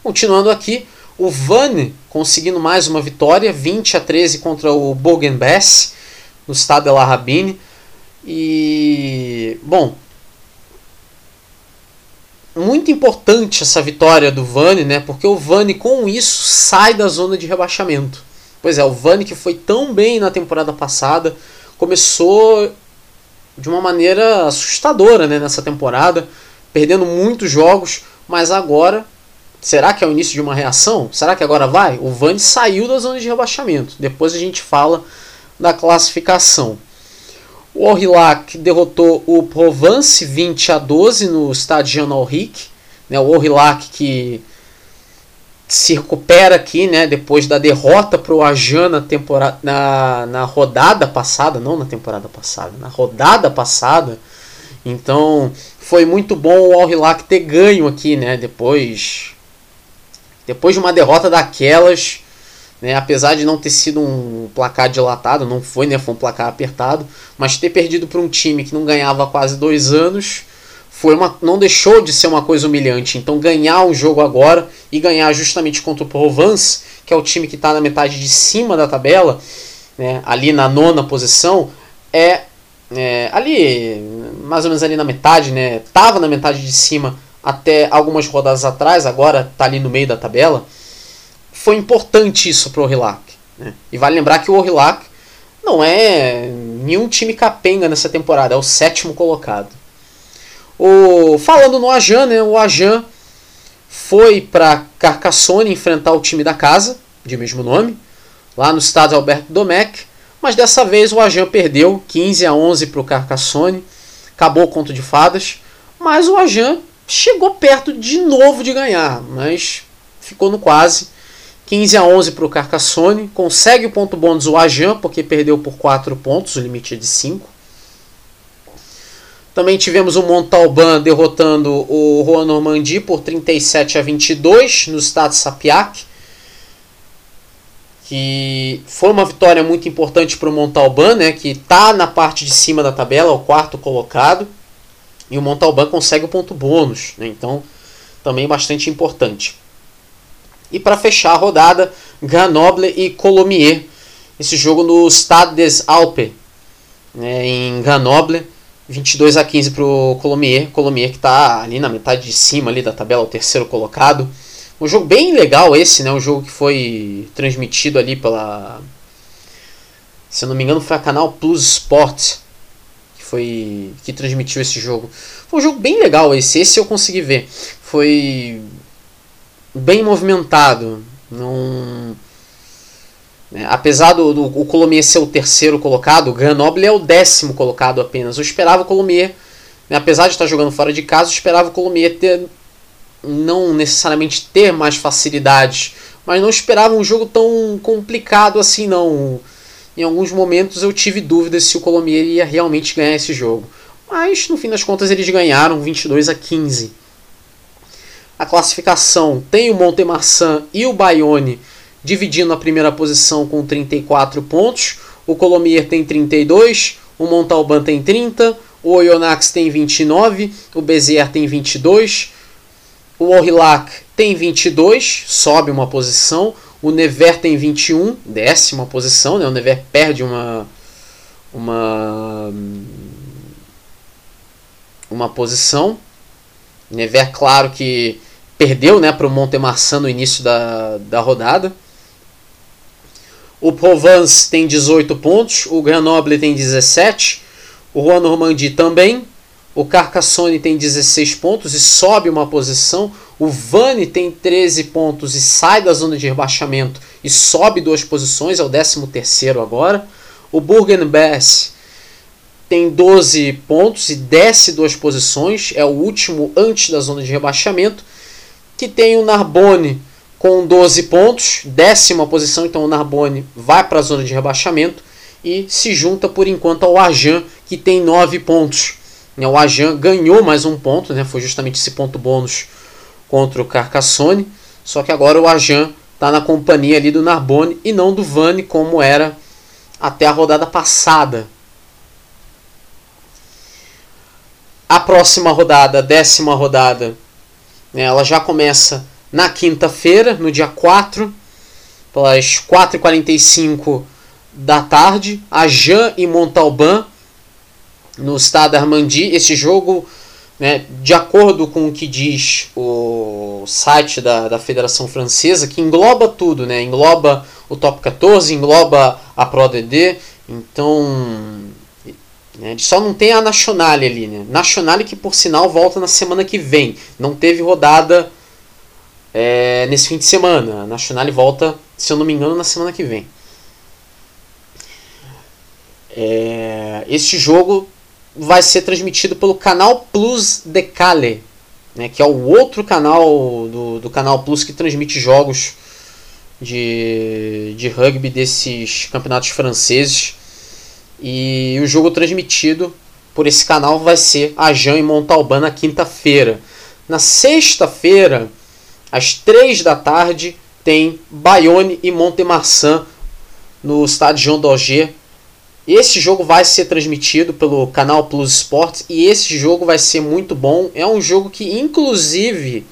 Continuando aqui, o Van conseguindo mais uma vitória, 20 a 13 contra o Bogenbess, no estado de La Rabine. E, bom, muito importante essa vitória do Vani, né? Porque o Vani com isso sai da zona de rebaixamento. Pois é, o Vani que foi tão bem na temporada passada, começou de uma maneira assustadora, né, nessa temporada, perdendo muitos jogos, mas agora Será que é o início de uma reação? Será que agora vai? O Vani saiu da zona de rebaixamento. Depois a gente fala da classificação. O Aurillac derrotou o Provence 20 a 12 no estádio Jean Auric. Né, o Aurillac que se recupera aqui né, depois da derrota para o Ajan na, na, na rodada passada, não na temporada passada, na rodada passada. Então foi muito bom o Aurillac ter ganho aqui, né, depois depois de uma derrota daquelas, né, apesar de não ter sido um placar dilatado, não foi, né, foi um placar apertado, mas ter perdido para um time que não ganhava há quase dois anos, foi uma, não deixou de ser uma coisa humilhante. Então ganhar um jogo agora e ganhar justamente contra o Provence, que é o time que está na metade de cima da tabela, né, ali na nona posição, é, é, ali mais ou menos ali na metade, né, tava na metade de cima até algumas rodadas atrás, agora está ali no meio da tabela, foi importante isso para o Orilac. Né? E vale lembrar que o Orilac não é nenhum time capenga nessa temporada, é o sétimo colocado. O, falando no Ajan, né, o Ajan foi para Carcassonne enfrentar o time da casa, de mesmo nome, lá no estádio Alberto Domecq, mas dessa vez o Ajan perdeu 15 a 11 para o Carcassonne, acabou o conto de fadas, mas o Ajan chegou perto de novo de ganhar, mas ficou no quase. 15 a 11 para o Carcassonne. Consegue o ponto bônus o Ajan, porque perdeu por 4 pontos, o limite é de 5. Também tivemos o Montalban derrotando o Juan Normandie por 37 a 22 no estado Sapiac. que foi uma vitória muito importante para o Montalban, né, que está na parte de cima da tabela, o quarto colocado, e o Montalban consegue o ponto bônus, né, então também bastante importante. E para fechar a rodada, Grenoble e Colomiers, esse jogo no Stade des Alpes, né, em Grenoble, 22 a 15 para o Colomiers, Colomiers que está ali na metade de cima ali da tabela, o terceiro colocado. Um jogo bem legal esse, né? Um jogo que foi transmitido ali pela. Se eu não me engano, foi a canal Plus Sport que foi que transmitiu esse jogo. Foi um jogo bem legal esse. Esse eu consegui ver. Foi bem movimentado. Não. Né? Apesar do, do o Colomier ser o terceiro colocado, o Grenoble é o décimo colocado apenas. Eu esperava o Colomier, né? apesar de estar jogando fora de casa, eu esperava o Colomier ter não necessariamente ter mais facilidades, mas não esperava um jogo tão complicado assim não. Em alguns momentos eu tive dúvidas se o Colomier ia realmente ganhar esse jogo. Mas no fim das contas eles ganharam 22 a 15. A classificação tem o Montemarçan e o Bayonne dividindo a primeira posição com 34 pontos. O Colomier tem 32, o Montalban tem 30, o Oyonnax tem 29, o Bezier tem 22, o Aurillac tem 22, sobe uma posição. O Never tem 21, décima posição. Né? O Never perde uma, uma, uma posição. O Never, claro que perdeu né, para o Montemarçan no início da, da rodada. O Provence tem 18 pontos. O Grenoble tem 17. O Juan Normandie também. O Carcassonne tem 16 pontos e sobe uma posição. O Vani tem 13 pontos e sai da zona de rebaixamento e sobe duas posições, é o 13 agora. O Burgen-Bess tem 12 pontos e desce duas posições, é o último antes da zona de rebaixamento. Que tem o Narbonne com 12 pontos, décima posição, então o Narbonne vai para a zona de rebaixamento e se junta por enquanto ao Ajan, que tem 9 pontos. Né, o Ajan ganhou mais um ponto, né? foi justamente esse ponto bônus contra o Carcassonne. Só que agora o Ajan está na companhia ali do Narbonne e não do Vani, como era até a rodada passada. A próxima rodada, a décima rodada, né, ela já começa na quinta-feira, no dia 4, pelas 4h45 da tarde. Ajan e Montalban no estado Armandi. Esse jogo, né, de acordo com o que diz o site da, da Federação Francesa, que engloba tudo, né, engloba o top 14, engloba a Pro DD, então né, só não tem a Nationale ali, né? Nationale que por sinal volta na semana que vem. Não teve rodada é, nesse fim de semana. A volta, se eu não me engano, na semana que vem. É, este jogo vai ser transmitido pelo canal Plus de Cale, né, que é o outro canal do, do canal Plus que transmite jogos de, de rugby desses campeonatos franceses. E o jogo transmitido por esse canal vai ser Ajan e Montalban na quinta-feira. Na sexta-feira, às três da tarde, tem Bayonne e Montemarçan no estádio Jean Daugé esse jogo vai ser transmitido pelo canal Plus Sports e esse jogo vai ser muito bom. É um jogo que, inclusive,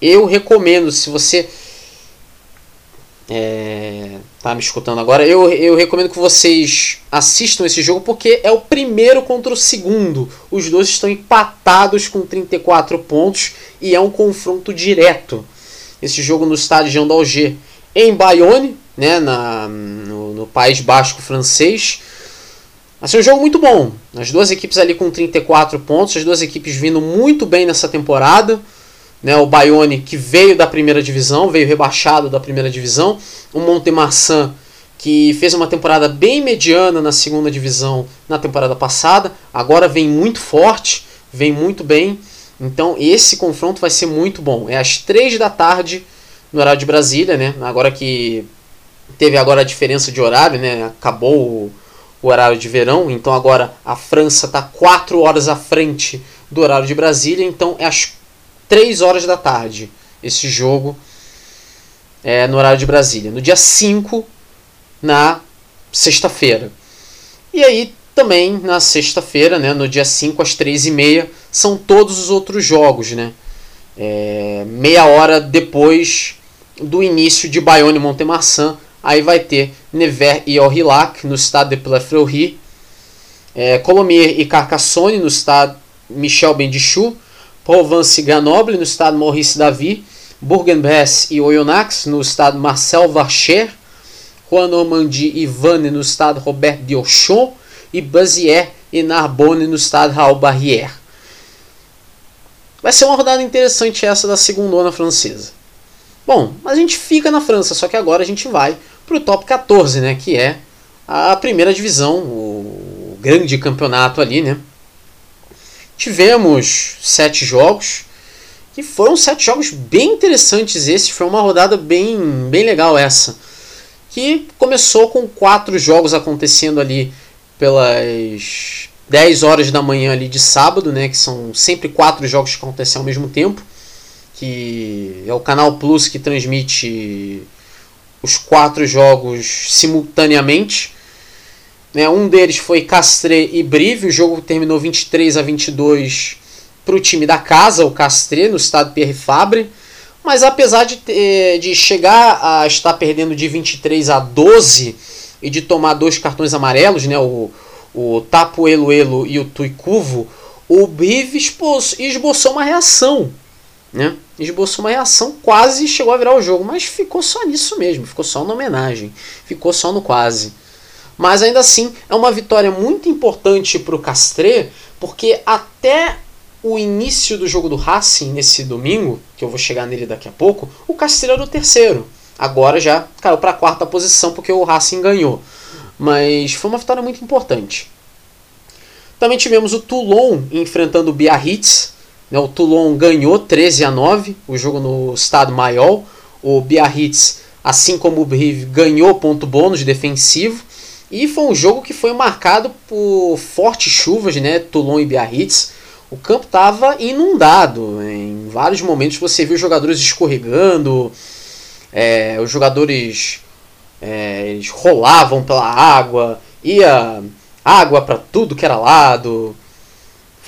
eu recomendo. Se você é, tá me escutando agora, eu, eu recomendo que vocês assistam esse jogo porque é o primeiro contra o segundo. Os dois estão empatados com 34 pontos e é um confronto direto. Esse jogo no estádio Jean d'Alger em Bayonne, né, na, no, no País Basco francês. Mas é um jogo muito bom. As duas equipes ali com 34 pontos, as duas equipes vindo muito bem nessa temporada. Né, o Bayonne que veio da primeira divisão, veio rebaixado da primeira divisão. O Montemarçan que fez uma temporada bem mediana na segunda divisão na temporada passada, agora vem muito forte, vem muito bem. Então esse confronto vai ser muito bom. É às 3 da tarde no horário de Brasília, né? Agora que teve agora a diferença de horário, né? Acabou o o horário de verão, então agora a França está 4 horas à frente do horário de Brasília, então é às 3 horas da tarde esse jogo é, no horário de Brasília. No dia 5, na sexta-feira. E aí também na sexta-feira, né, no dia 5 às 3h30, são todos os outros jogos. Né? É, meia hora depois do início de Bayonne e Montemarçan, vai ter Nevers e Aurillac no estado de Plafreury, é, Colomiers e Carcassonne no estado Michel Bendichou, Provence e Grenoble no estado Maurice Davy, Bourg-en-Bresse e Oyonnax no estado Marcel Varcher, Juan Normandie e Vannes no estado Robert Diochon e Bazière e Narbonne no estado Raul Barrière. Vai ser uma rodada interessante essa da segunda francesa. Bom, a gente fica na França, só que agora a gente vai para o top 14, né, que é a primeira divisão, o grande campeonato ali, né? Tivemos sete jogos, que foram sete jogos bem interessantes esse, foi uma rodada bem, bem legal essa. Que começou com quatro jogos acontecendo ali pelas 10 horas da manhã ali de sábado, né, que são sempre quatro jogos que acontecem ao mesmo tempo, que é o Canal Plus que transmite os quatro jogos simultaneamente. Né, um deles foi Castre e Brive, o jogo terminou 23 a 22 para o time da casa, o Castre, no estado Pierre Fabre. Mas apesar de, ter, de chegar a estar perdendo de 23 a 12 e de tomar dois cartões amarelos, né, o, o Tapo Eluelo e o Tuicuvo, o Brive esboçou uma reação. Né? Esboçou uma reação, quase chegou a virar o jogo, mas ficou só nisso mesmo, ficou só na homenagem, ficou só no quase. Mas ainda assim é uma vitória muito importante para o Castre, porque até o início do jogo do Racing nesse domingo, que eu vou chegar nele daqui a pouco, o Castelo era o terceiro. Agora já caiu para a quarta posição porque o Racing ganhou. Mas foi uma vitória muito importante. Também tivemos o Toulon enfrentando o Biarritz. Né? O Toulon ganhou 13 a 9 o jogo no estado Maior. O Biarritz, assim como o Brive, ganhou ponto bônus defensivo. E foi um jogo que foi marcado por fortes chuvas, né? Toulon e Biarritz o campo estava inundado. Em vários momentos você viu jogadores escorregando, é, os jogadores é, eles rolavam pela água, ia água para tudo que era lado.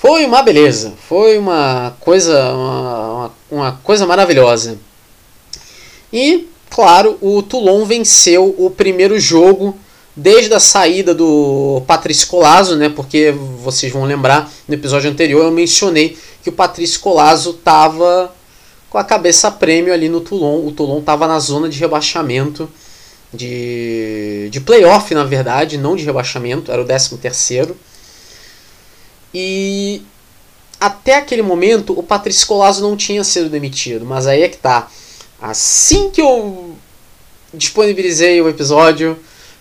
Foi uma beleza, foi uma coisa, uma, uma coisa maravilhosa. E, claro, o Toulon venceu o primeiro jogo desde a saída do Patrício Colazo, né? Porque vocês vão lembrar, no episódio anterior eu mencionei que o Patrício Colazo estava com a cabeça prêmio ali no Toulon. O Toulon estava na zona de rebaixamento, de, de playoff, na verdade, não de rebaixamento, era o 13 terceiro. E até aquele momento o Patrício Colazo não tinha sido demitido, mas aí é que tá. Assim que eu disponibilizei o episódio,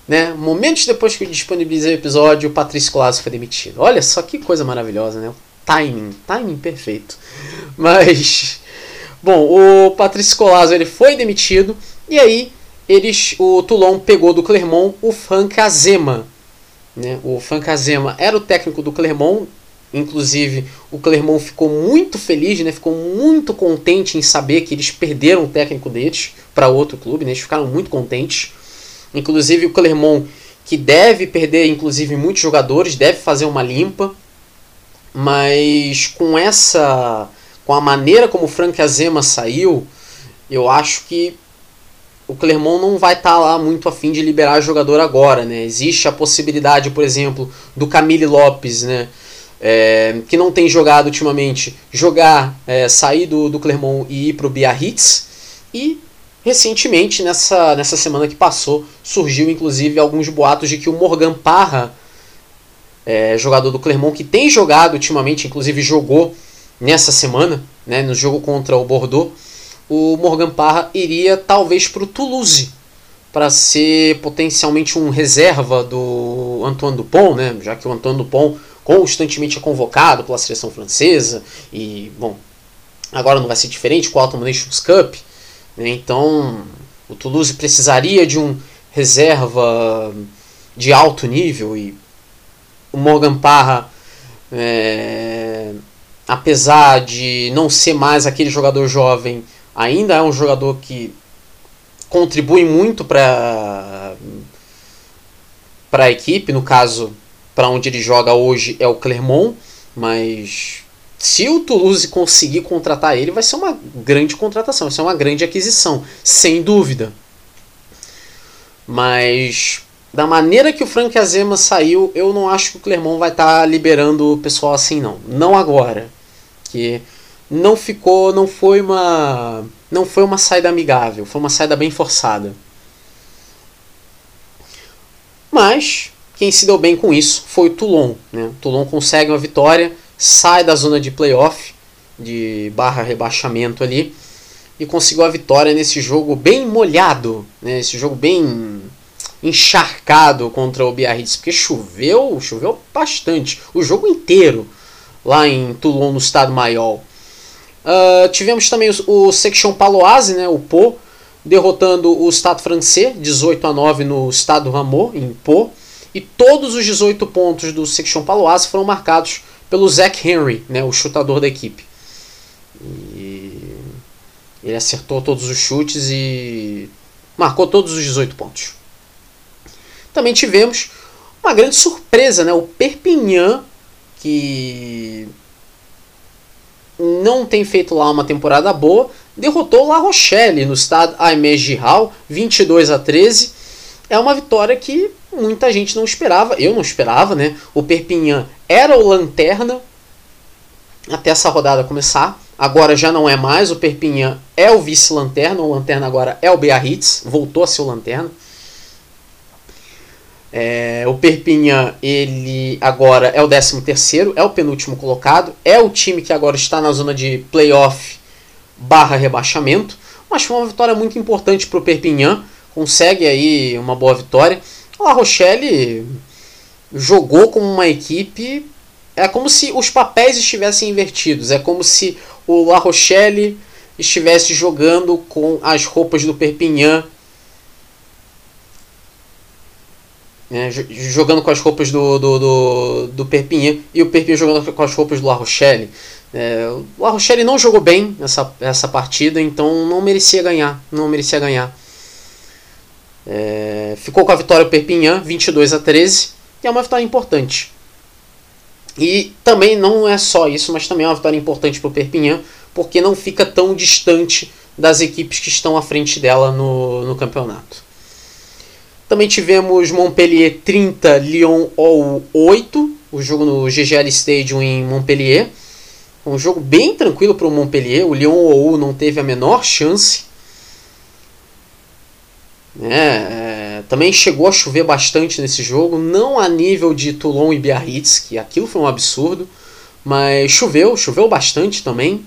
né? Momentos depois que eu disponibilizei o episódio, o Patrício Colasso foi demitido. Olha só que coisa maravilhosa, né? O timing, timing perfeito. Mas, bom, o Patrício Colasso ele foi demitido e aí eles, o Toulon pegou do Clermont o Frank Azema. Né? O Frank Azema era o técnico do Clermont, inclusive o Clermont ficou muito feliz, né? ficou muito contente em saber que eles perderam o técnico deles para outro clube, né? eles ficaram muito contentes. Inclusive o Clermont, que deve perder inclusive muitos jogadores, deve fazer uma limpa. Mas com essa com a maneira como o Frank Azema saiu, eu acho que o Clermont não vai estar tá lá muito afim de liberar jogador agora, né? Existe a possibilidade, por exemplo, do Camille Lopes, né? É, que não tem jogado ultimamente, jogar, é, sair do, do Clermont e ir para o Biarritz. E Recentemente, nessa, nessa semana que passou, surgiu inclusive alguns boatos de que o Morgan Parra, é, jogador do Clermont, que tem jogado ultimamente, inclusive jogou nessa semana, né, no jogo contra o Bordeaux, o Morgan Parra iria talvez para o Toulouse, para ser potencialmente um reserva do Antoine Dupont, né, já que o Antoine Dupont constantemente é convocado pela seleção francesa, e, bom, agora não vai ser diferente com o Autumn Nations Cup, né? Então, o Toulouse precisaria de um reserva de alto nível e o Morgan Parra, é, apesar de não ser mais aquele jogador jovem, ainda é um jogador que contribui muito para para a equipe, no caso, para onde ele joga hoje é o Clermont, mas se o Toulouse conseguir contratar ele, vai ser uma grande contratação, vai ser uma grande aquisição, sem dúvida. Mas da maneira que o Frank Azema saiu, eu não acho que o Clermont vai estar tá liberando o pessoal assim não. Não agora, que não ficou, não foi uma não foi uma saída amigável, foi uma saída bem forçada. Mas quem se deu bem com isso foi o Toulon. Né? O Toulon consegue uma vitória, sai da zona de playoff, de barra rebaixamento ali, e conseguiu a vitória nesse jogo bem molhado, né? esse jogo bem encharcado contra o Biarritz, porque choveu, choveu bastante, o jogo inteiro lá em Toulon, no estado maior. Uh, tivemos também o, o Section Paloise, né, o Po, derrotando o Estado francês, 18 a 9 no Estado Ramon, em Po. E todos os 18 pontos do Section Paloise foram marcados pelo Zach Henry, né, o chutador da equipe. E ele acertou todos os chutes e marcou todos os 18 pontos. Também tivemos uma grande surpresa, né, o Perpignan, que não tem feito lá uma temporada boa, derrotou La Rochelle no estado Aimé Giral, 22 a 13. É uma vitória que muita gente não esperava, eu não esperava, né? O Perpignan era o lanterna até essa rodada começar. Agora já não é mais, o Perpignan é o vice-lanterna, o lanterna agora é o Biarritz, voltou a ser o lanterna. É, o Perpignan, ele agora é o 13 terceiro, é o penúltimo colocado, é o time que agora está na zona de playoff barra rebaixamento, mas foi uma vitória muito importante para o Perpignan, consegue aí uma boa vitória. La Rochelle jogou como uma equipe, é como se os papéis estivessem invertidos, é como se o La Rochelle estivesse jogando com as roupas do Perpignan né, jogando com as roupas do, do, do, do Perpignan e o Perpignan jogando com as roupas do La Rochelle. É, o La Rochelle não jogou bem essa, essa partida, então não merecia ganhar. Não merecia ganhar. É, ficou com a vitória o Perpignan, 22 a 13, e é uma vitória importante. E também não é só isso, mas também é uma vitória importante para o Perpignan, porque não fica tão distante das equipes que estão à frente dela no, no campeonato. Também tivemos Montpellier 30, Lyon 8, o jogo no GGL Stadium em Montpellier. Um jogo bem tranquilo para o Montpellier. O Lyon OU não teve a menor chance. É, é, também chegou a chover bastante nesse jogo, não a nível de Toulon e Biarritz, que aquilo foi um absurdo, mas choveu, choveu bastante também.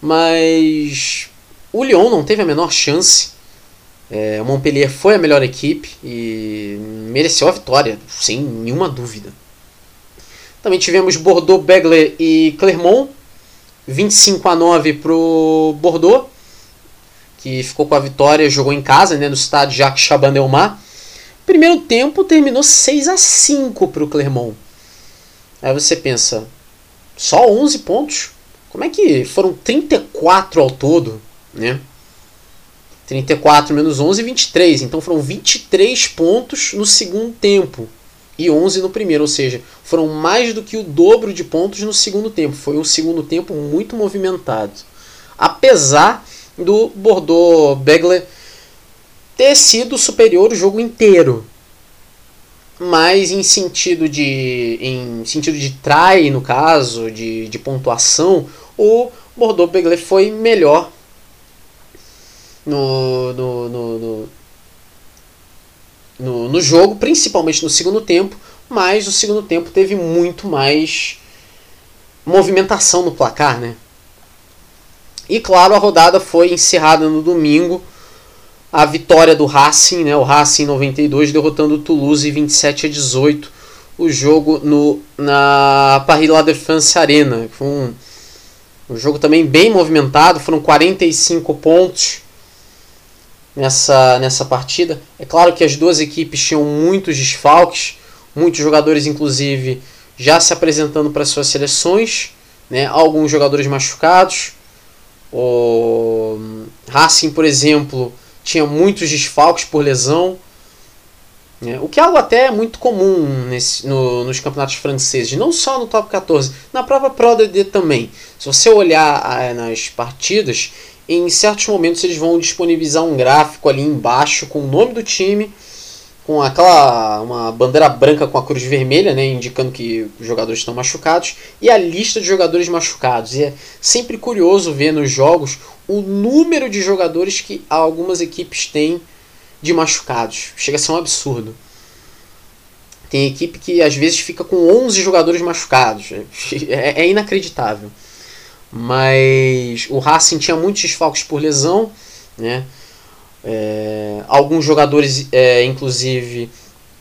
Mas o Lyon não teve a menor chance. É, o Montpellier foi a melhor equipe e mereceu a vitória, sem nenhuma dúvida. Também tivemos Bordeaux, Begler e Clermont, 25 a 9 para o Bordeaux, que ficou com a vitória, jogou em casa, né, no estádio Jacques Chaban-Delmas. Primeiro tempo terminou 6 a 5 para o Clermont. Aí você pensa, só 11 pontos? Como é que foram 34 ao todo, né? 34 menos 11, 23. Então foram 23 pontos no segundo tempo e 11 no primeiro, ou seja, foram mais do que o dobro de pontos no segundo tempo. Foi um segundo tempo muito movimentado. Apesar do Bordeaux Begler ter sido superior o jogo inteiro. Mas em sentido de em sentido de try, no caso, de, de pontuação, o Bordeaux Begler foi melhor no, no, no, no, no, no jogo, principalmente no segundo tempo, mas o segundo tempo teve muito mais movimentação no placar, né? E claro, a rodada foi encerrada no domingo. A vitória do Racing, né? O Racing 92 derrotando o Toulouse 27 a 18. O jogo no na Paris La Défense Arena. Foi um, um jogo também bem movimentado, foram 45 pontos nessa, nessa partida. É claro que as duas equipes tinham muitos desfalques, muitos jogadores, inclusive, já se apresentando para suas seleções, né? alguns jogadores machucados. O Racing, por exemplo, tinha muitos desfalques por lesão. Né? O que é algo até muito comum nesse, no, nos campeonatos franceses, não só no top 14, na própria Pro D também. Se você olhar ah, nas partidas, em certos momentos eles vão disponibilizar um gráfico ali embaixo com o nome do time, com aquela uma bandeira branca com a cruz vermelha, né, indicando que os jogadores estão machucados, e a lista de jogadores machucados. E é sempre curioso ver nos jogos o número de jogadores que algumas equipes têm de machucados. Chega a ser um absurdo. Tem equipe que às vezes fica com 11 jogadores machucados. É, é inacreditável. Mas o Racing tinha muitos desfalques por lesão, né? É, alguns jogadores, é, inclusive,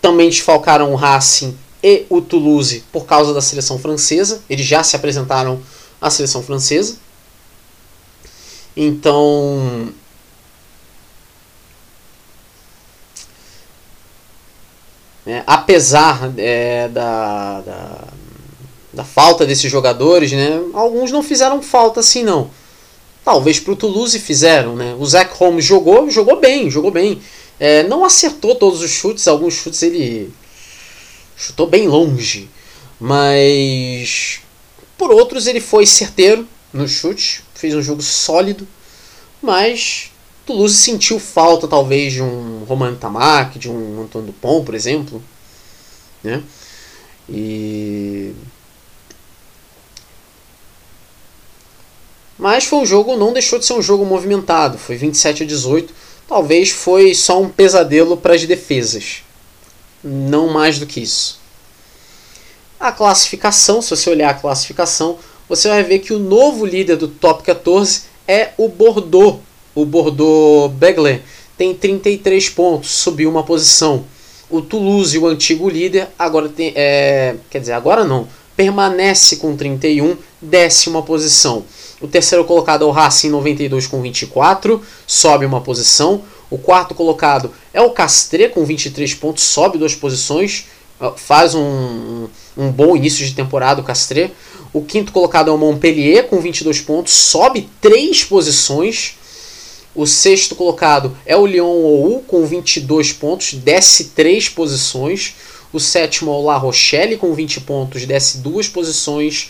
também desfalcaram o Racing e o Toulouse por causa da seleção francesa. Eles já se apresentaram à seleção francesa. Então. É, apesar é, da, da, da, falta desses jogadores, né, alguns não fizeram falta assim não. Talvez para o Toulouse fizeram, né? O Zach Holmes jogou, jogou bem, jogou bem. É, não acertou todos os chutes, alguns chutes ele chutou bem longe, mas por outros ele foi certeiro no chute, fez um jogo sólido, mas Toulouse sentiu falta talvez de um Roman Tamac, de um Antônio Dupont, por exemplo, né? E Mas foi um jogo, não deixou de ser um jogo movimentado. Foi 27 a 18. Talvez foi só um pesadelo para as defesas. Não mais do que isso. A classificação, se você olhar a classificação, você vai ver que o novo líder do top 14 é o Bordeaux. O Bordeaux Begler tem 33 pontos, subiu uma posição. O Toulouse, o antigo líder, agora tem. É, quer dizer, agora não. Permanece com 31, desce uma posição. O terceiro colocado é o Racing 92 com 24, sobe uma posição. O quarto colocado é o Castre com 23 pontos, sobe duas posições, faz um, um bom início de temporada o Castre. O quinto colocado é o Montpellier com 22 pontos, sobe três posições. O sexto colocado é o Lyon ou com 22 pontos, desce três posições. O sétimo é o La Rochelle com 20 pontos, desce duas posições.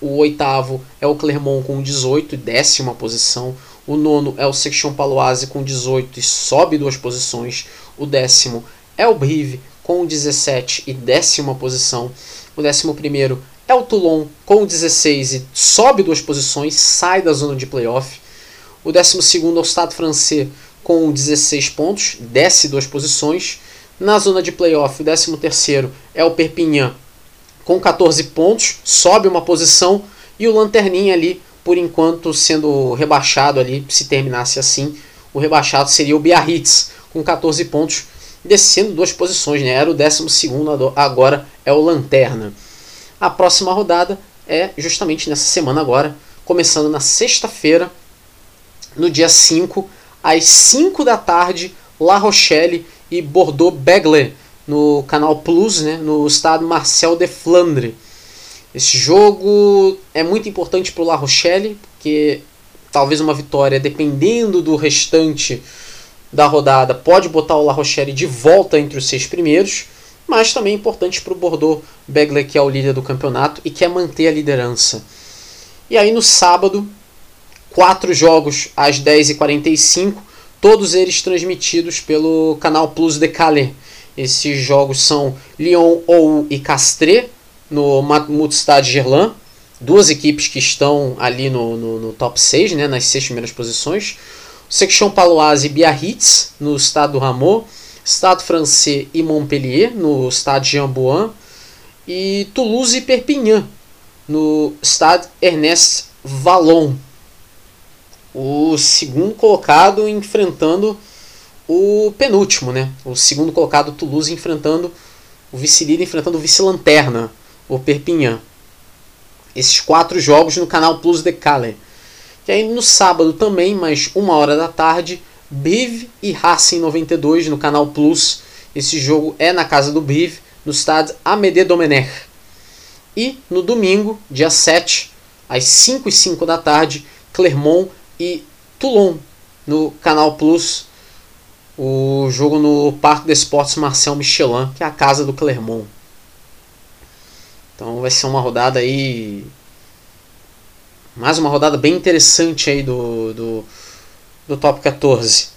O oitavo é o Clermont com 18, décima posição. O nono é o Section Paloise com 18 e sobe duas posições. O décimo é o Brive com 17 e décima posição. O décimo primeiro é o Toulon com 16 e sobe duas posições, sai da zona de playoff. O décimo segundo é o Stade Francês com 16 pontos, desce duas posições. Na zona de playoff, o décimo terceiro é o Perpignan com 14 pontos, sobe uma posição e o Lanterninha ali, por enquanto, sendo rebaixado ali, se terminasse assim, o rebaixado seria o Biarritz, com 14 pontos, descendo duas posições, né? Era o 12 agora é o Lanterna. A próxima rodada é justamente nessa semana agora, começando na sexta-feira, no dia 5, às 5 da tarde, La Rochelle e Bordeaux-Begley no canal Plus, né, no estado Marcel de Flandre. Esse jogo é muito importante para o La Rochelle, porque talvez uma vitória, dependendo do restante da rodada, pode botar o La Rochelle de volta entre os seis primeiros, mas também é importante para o Bordeaux Begley, que é o líder do campeonato e quer manter a liderança. E aí no sábado, quatro jogos às 10h45, todos eles transmitidos pelo canal Plus de Calais esses jogos são Lyon ou e Castres no Matmut Stade Gerland, duas equipes que estão ali no, no, no, top 6, né, nas seis primeiras posições. Section Paloise e Biarritz no Stade do Rameau, Stade Francês e Montpellier no Stade Jean e Toulouse e Perpignan no Stade Ernest Vallon. O segundo colocado enfrentando o penúltimo, né? O segundo colocado, Toulouse, enfrentando o vice-líder, enfrentando o vice-lanterna, o Perpignan. Esses quatro jogos no canal Plus de Calais. E aí no sábado também, mais uma hora da tarde, Biv e Racing 92 no canal Plus. Esse jogo é na casa do Biv, no estádio Amédée Domenech. E no domingo, dia 7, às 5 e 5 da tarde, Clermont e Toulon no canal Plus o jogo no Parque des Sports Marcel Michelin, que é a casa do Clermont. Então vai ser uma rodada aí. Mais uma rodada bem interessante aí do, do, do top 14.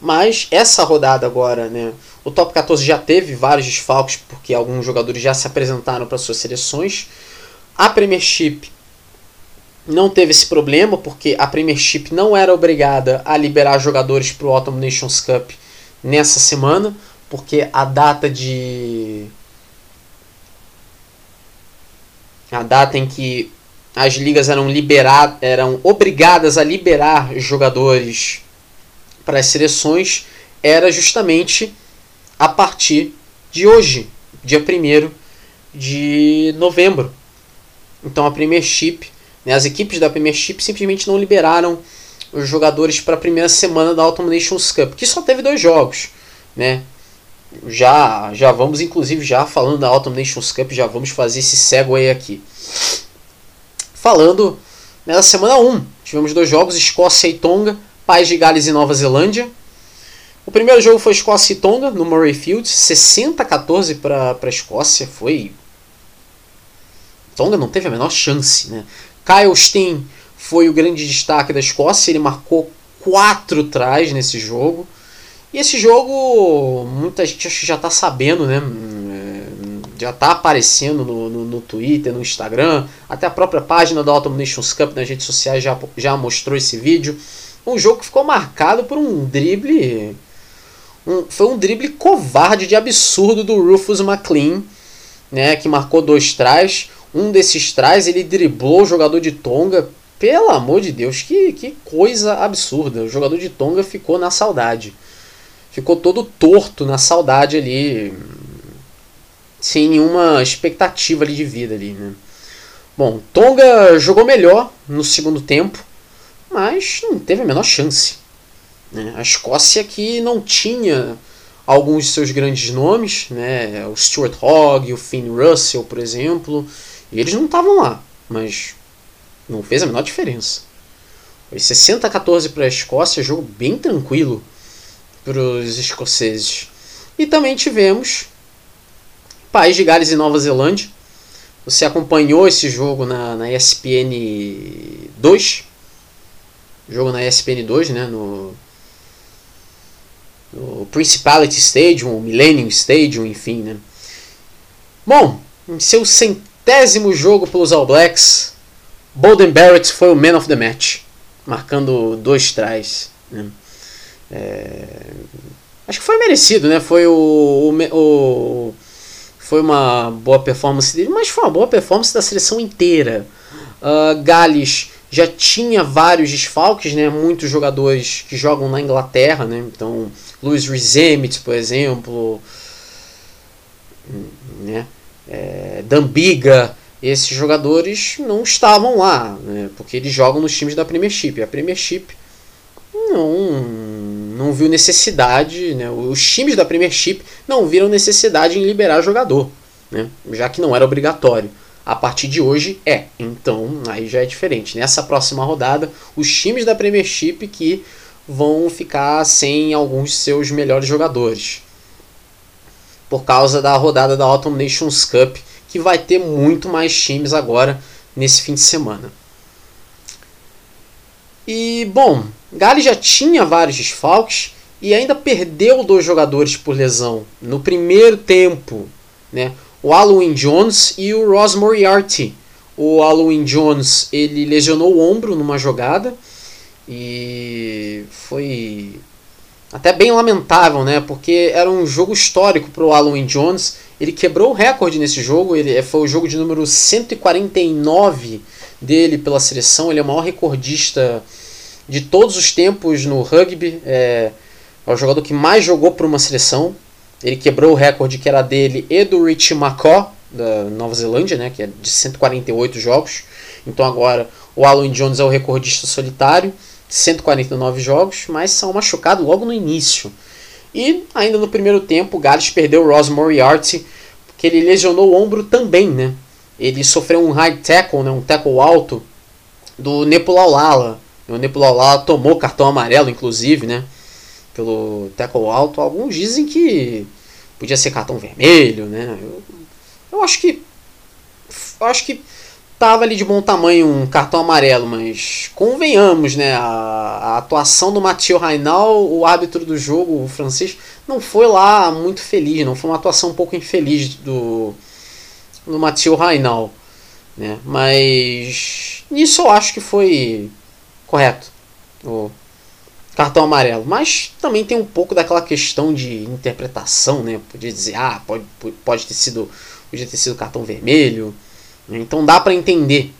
Mas essa rodada agora, né? O top 14 já teve vários desfalques, porque alguns jogadores já se apresentaram para suas seleções. A Premiership não teve esse problema, porque a Premiership não era obrigada a liberar jogadores para o Autumn Nations Cup nessa semana, porque a data de. A data em que as ligas eram liberadas, eram obrigadas a liberar jogadores para as seleções era justamente a partir de hoje, dia 1 de novembro. Então a Premiership? As equipes da Premiership simplesmente não liberaram os jogadores para a primeira semana da Autumn Nations Cup, que só teve dois jogos. Né? Já, já vamos, inclusive, já falando da Autumn Nations Cup, já vamos fazer esse segue aqui. Falando né, da semana 1, tivemos dois jogos, Escócia e Tonga, País de Gales e Nova Zelândia. O primeiro jogo foi Escócia e Tonga, no Murrayfield, 60 a 14 para a Escócia, foi... Tonga não teve a menor chance, né? Kyle Steen foi o grande destaque da Escócia, ele marcou quatro trás nesse jogo. E esse jogo, muita gente acho que já está sabendo, né? É, já está aparecendo no, no, no, Twitter, no Instagram, até a própria página da Autumn Nations Cup nas redes sociais já, já mostrou esse vídeo. Um jogo que ficou marcado por um drible. Um, foi um drible covarde de absurdo do Rufus McLean, né, que marcou dois trás. Um desses trás, ele driblou o jogador de Tonga. Pelo amor de Deus, que, que coisa absurda. O jogador de Tonga ficou na saudade. Ficou todo torto na saudade ali. Sem nenhuma expectativa ali de vida ali, né? Bom, Tonga jogou melhor no segundo tempo, mas não teve a menor chance. Né? A Escócia que não tinha alguns de seus grandes nomes, né? o Stuart Hogg, o Finn Russell, por exemplo, e eles não estavam lá, mas não fez a menor diferença. Foi 60 a 14 para a Escócia, jogo bem tranquilo para os escoceses. E também tivemos País de Gales e Nova Zelândia. Você acompanhou esse jogo na, na ESPN 2. Jogo na ESPN 2, né? No, no Principality Stadium, Millennium Stadium, enfim, né? Bom, em seu centésimo centésimo jogo pelos All Blacks, Bolden Barrett foi o man of the match, marcando dois trás. Né? É... Acho que foi merecido, né? Foi o, o, o, foi uma boa performance dele, mas foi uma boa performance da seleção inteira. Uh, Gales já tinha vários desfalques, né? Muitos jogadores que jogam na Inglaterra, né? Então, Luis Rizemit, por exemplo, né? É, Dambiga, esses jogadores não estavam lá, né, porque eles jogam nos times da Premiership. A Premiership não, não viu necessidade, né, os times da Premiership não viram necessidade em liberar jogador, né, já que não era obrigatório. A partir de hoje é, então aí já é diferente. Nessa próxima rodada, os times da Premiership que vão ficar sem alguns seus melhores jogadores por causa da rodada da Autumn Nations Cup, que vai ter muito mais times agora nesse fim de semana. E bom, Gales já tinha vários desfalques e ainda perdeu dois jogadores por lesão no primeiro tempo, né? O Alwyn Jones e o Ross Moriarty. O Alwyn Jones ele lesionou o ombro numa jogada e foi até bem lamentável, né? Porque era um jogo histórico para o Alan Jones. Ele quebrou o recorde nesse jogo. Ele foi o jogo de número 149 dele pela seleção. Ele é o maior recordista de todos os tempos no rugby. É, é o jogador que mais jogou por uma seleção. Ele quebrou o recorde que era dele e do Rich McCaw, da Nova Zelândia, né? Que é de 148 jogos. Então agora o Alan Jones é o recordista solitário. 149 jogos, mas são machucados logo no início. E ainda no primeiro tempo, o Gales perdeu o Ross Moriarty, porque ele lesionou o ombro também, né? Ele sofreu um high tackle, né? um tackle alto, do Nepulaulala. O Nepulaulala tomou cartão amarelo, inclusive, né? pelo tackle alto. Alguns dizem que podia ser cartão vermelho, né? Eu, eu acho que eu acho que tava ali de bom tamanho um cartão amarelo, mas convenhamos, né? A, a atuação do Mathieu Rainal, o árbitro do jogo, o francês, não foi lá muito feliz, não foi uma atuação um pouco infeliz do, do Mathieu Rainal, né? Mas nisso eu acho que foi correto o cartão amarelo, mas também tem um pouco daquela questão de interpretação, né? Podia dizer, ah, pode, pode ter sido, podia ter sido cartão vermelho? Então dá para entender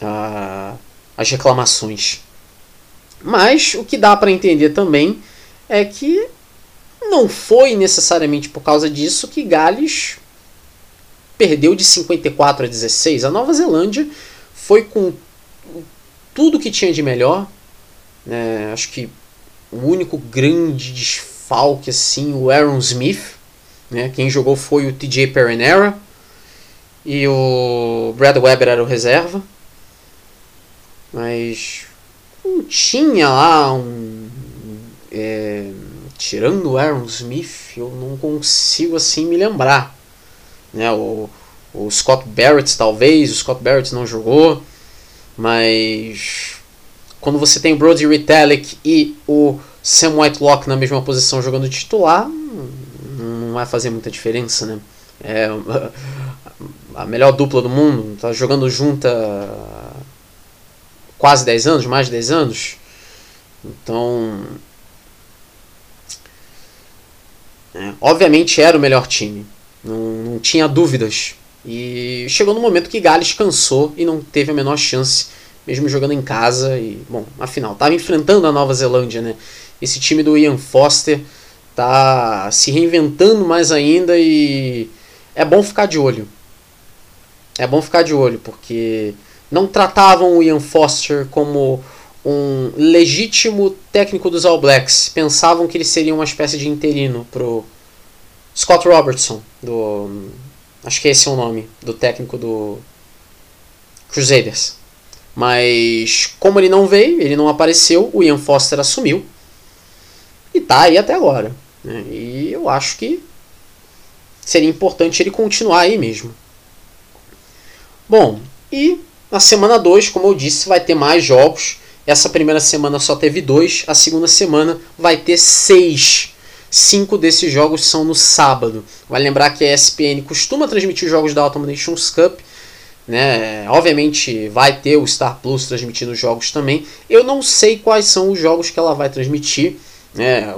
uh, as reclamações. Mas o que dá para entender também é que não foi necessariamente por causa disso que Gales perdeu de 54 a 16. A Nova Zelândia foi com tudo que tinha de melhor. Né? Acho que o único grande desfalque, assim, o Aaron Smith. Né? Quem jogou foi o TJ Perenera e o Brad Weber era o reserva. Mas não tinha lá um. É, tirando o Aaron Smith, eu não consigo assim me lembrar. Né, o, o Scott Barrett talvez, o Scott Barrett não jogou, mas quando você tem Brody Retallick e o Sam Whitelock na mesma posição jogando titular, não vai fazer muita diferença, né? É, a melhor dupla do mundo, tá jogando junta quase 10 anos, mais de 10 anos. Então, é, obviamente era o melhor time, não, não tinha dúvidas. E chegou no momento que Gales cansou e não teve a menor chance, mesmo jogando em casa. E, bom, afinal, estava enfrentando a Nova Zelândia, né? Esse time do Ian Foster tá se reinventando mais ainda e é bom ficar de olho é bom ficar de olho, porque não tratavam o Ian Foster como um legítimo técnico dos All Blacks. Pensavam que ele seria uma espécie de interino pro Scott Robertson, do acho que esse é o nome do técnico do Crusaders. Mas como ele não veio, ele não apareceu, o Ian Foster assumiu e tá aí até agora. Né? E eu acho que seria importante ele continuar aí mesmo. Bom, e na semana 2, como eu disse, vai ter mais jogos. Essa primeira semana só teve dois, a segunda semana vai ter seis. Cinco desses jogos são no sábado. Vai lembrar que a ESPN costuma transmitir jogos da Ultimate Nations Cup. Né? Obviamente vai ter o Star Plus transmitindo os jogos também. Eu não sei quais são os jogos que ela vai transmitir. Né?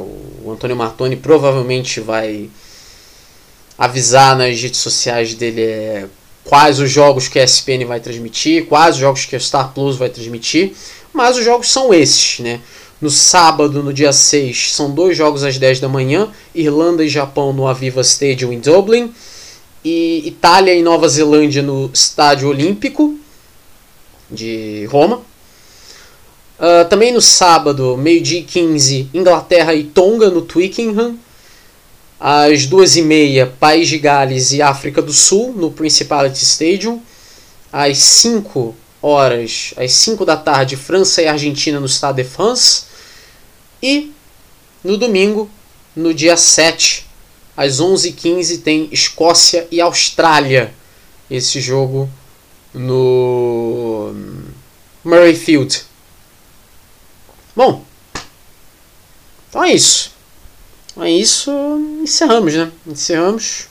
O Antônio Martoni provavelmente vai avisar nas redes sociais dele é, quais os jogos que a ESPN vai transmitir, quais os jogos que a Star Plus vai transmitir, mas os jogos são esses, né? No sábado, no dia 6, são dois jogos às 10 da manhã, Irlanda e Japão no Aviva Stadium em Dublin, e Itália e Nova Zelândia no Estádio Olímpico de Roma. Uh, também no sábado, meio-dia 15, Inglaterra e Tonga no Twickenham. Às duas e meia, País de Gales e África do Sul, no Principality Stadium. Às 5 horas, às 5 da tarde, França e Argentina no Stade de France. E no domingo, no dia 7, às 11h15, tem Escócia e Austrália. Esse jogo no Murrayfield. Bom, então é isso. É isso, encerramos, né? Encerramos.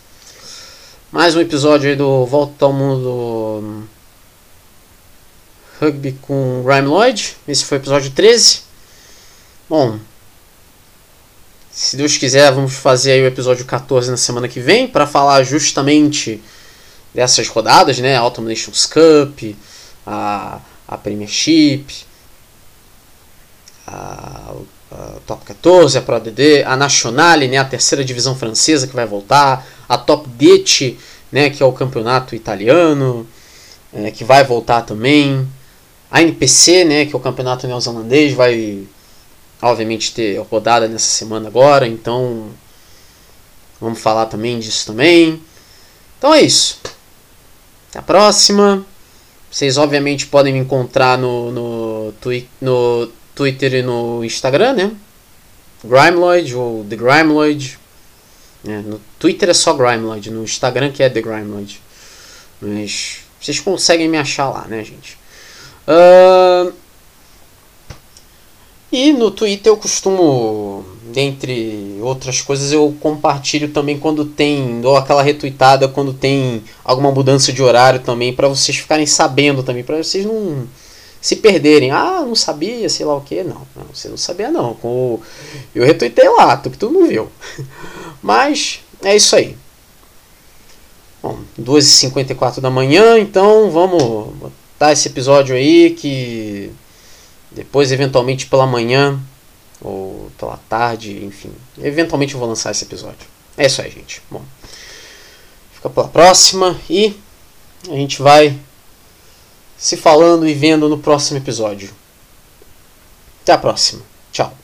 Mais um episódio aí do Volta ao Mundo Rugby com Rhyme Lloyd. Esse foi o episódio 13. Bom, se Deus quiser, vamos fazer aí o episódio 14 na semana que vem para falar justamente dessas rodadas, né? A Autumn Nations Cup, a, a Premiership, a, Top 14, a Pro ADD, a Nationale, né, a terceira divisão francesa que vai voltar, a Top 10, né, que é o campeonato italiano, é, que vai voltar também, a NPC, né, que é o campeonato neozelandês, vai obviamente ter rodada nessa semana agora, então vamos falar também disso também. Então é isso. Até a próxima. Vocês obviamente podem me encontrar no, no, no Twitter e no Instagram, né? Grimeloid ou The Grimeloid. É, no Twitter é só Grimeloid, no Instagram que é The Grimeloid. Mas vocês conseguem me achar lá, né, gente? Uh, e no Twitter eu costumo, dentre outras coisas, eu compartilho também quando tem, dou aquela retweetada quando tem alguma mudança de horário também, para vocês ficarem sabendo também, para vocês não se perderem. Ah, não sabia, sei lá o que. Não, não, você não sabia não. Eu retuitei lá, tu que tu não viu. Mas é isso aí. Bom, 2h54 da manhã, então vamos botar esse episódio aí que depois, eventualmente, pela manhã ou pela tarde, enfim. Eventualmente eu vou lançar esse episódio. É isso aí, gente. Bom, fica pela próxima e a gente vai se falando e vendo no próximo episódio. Até a próxima. Tchau.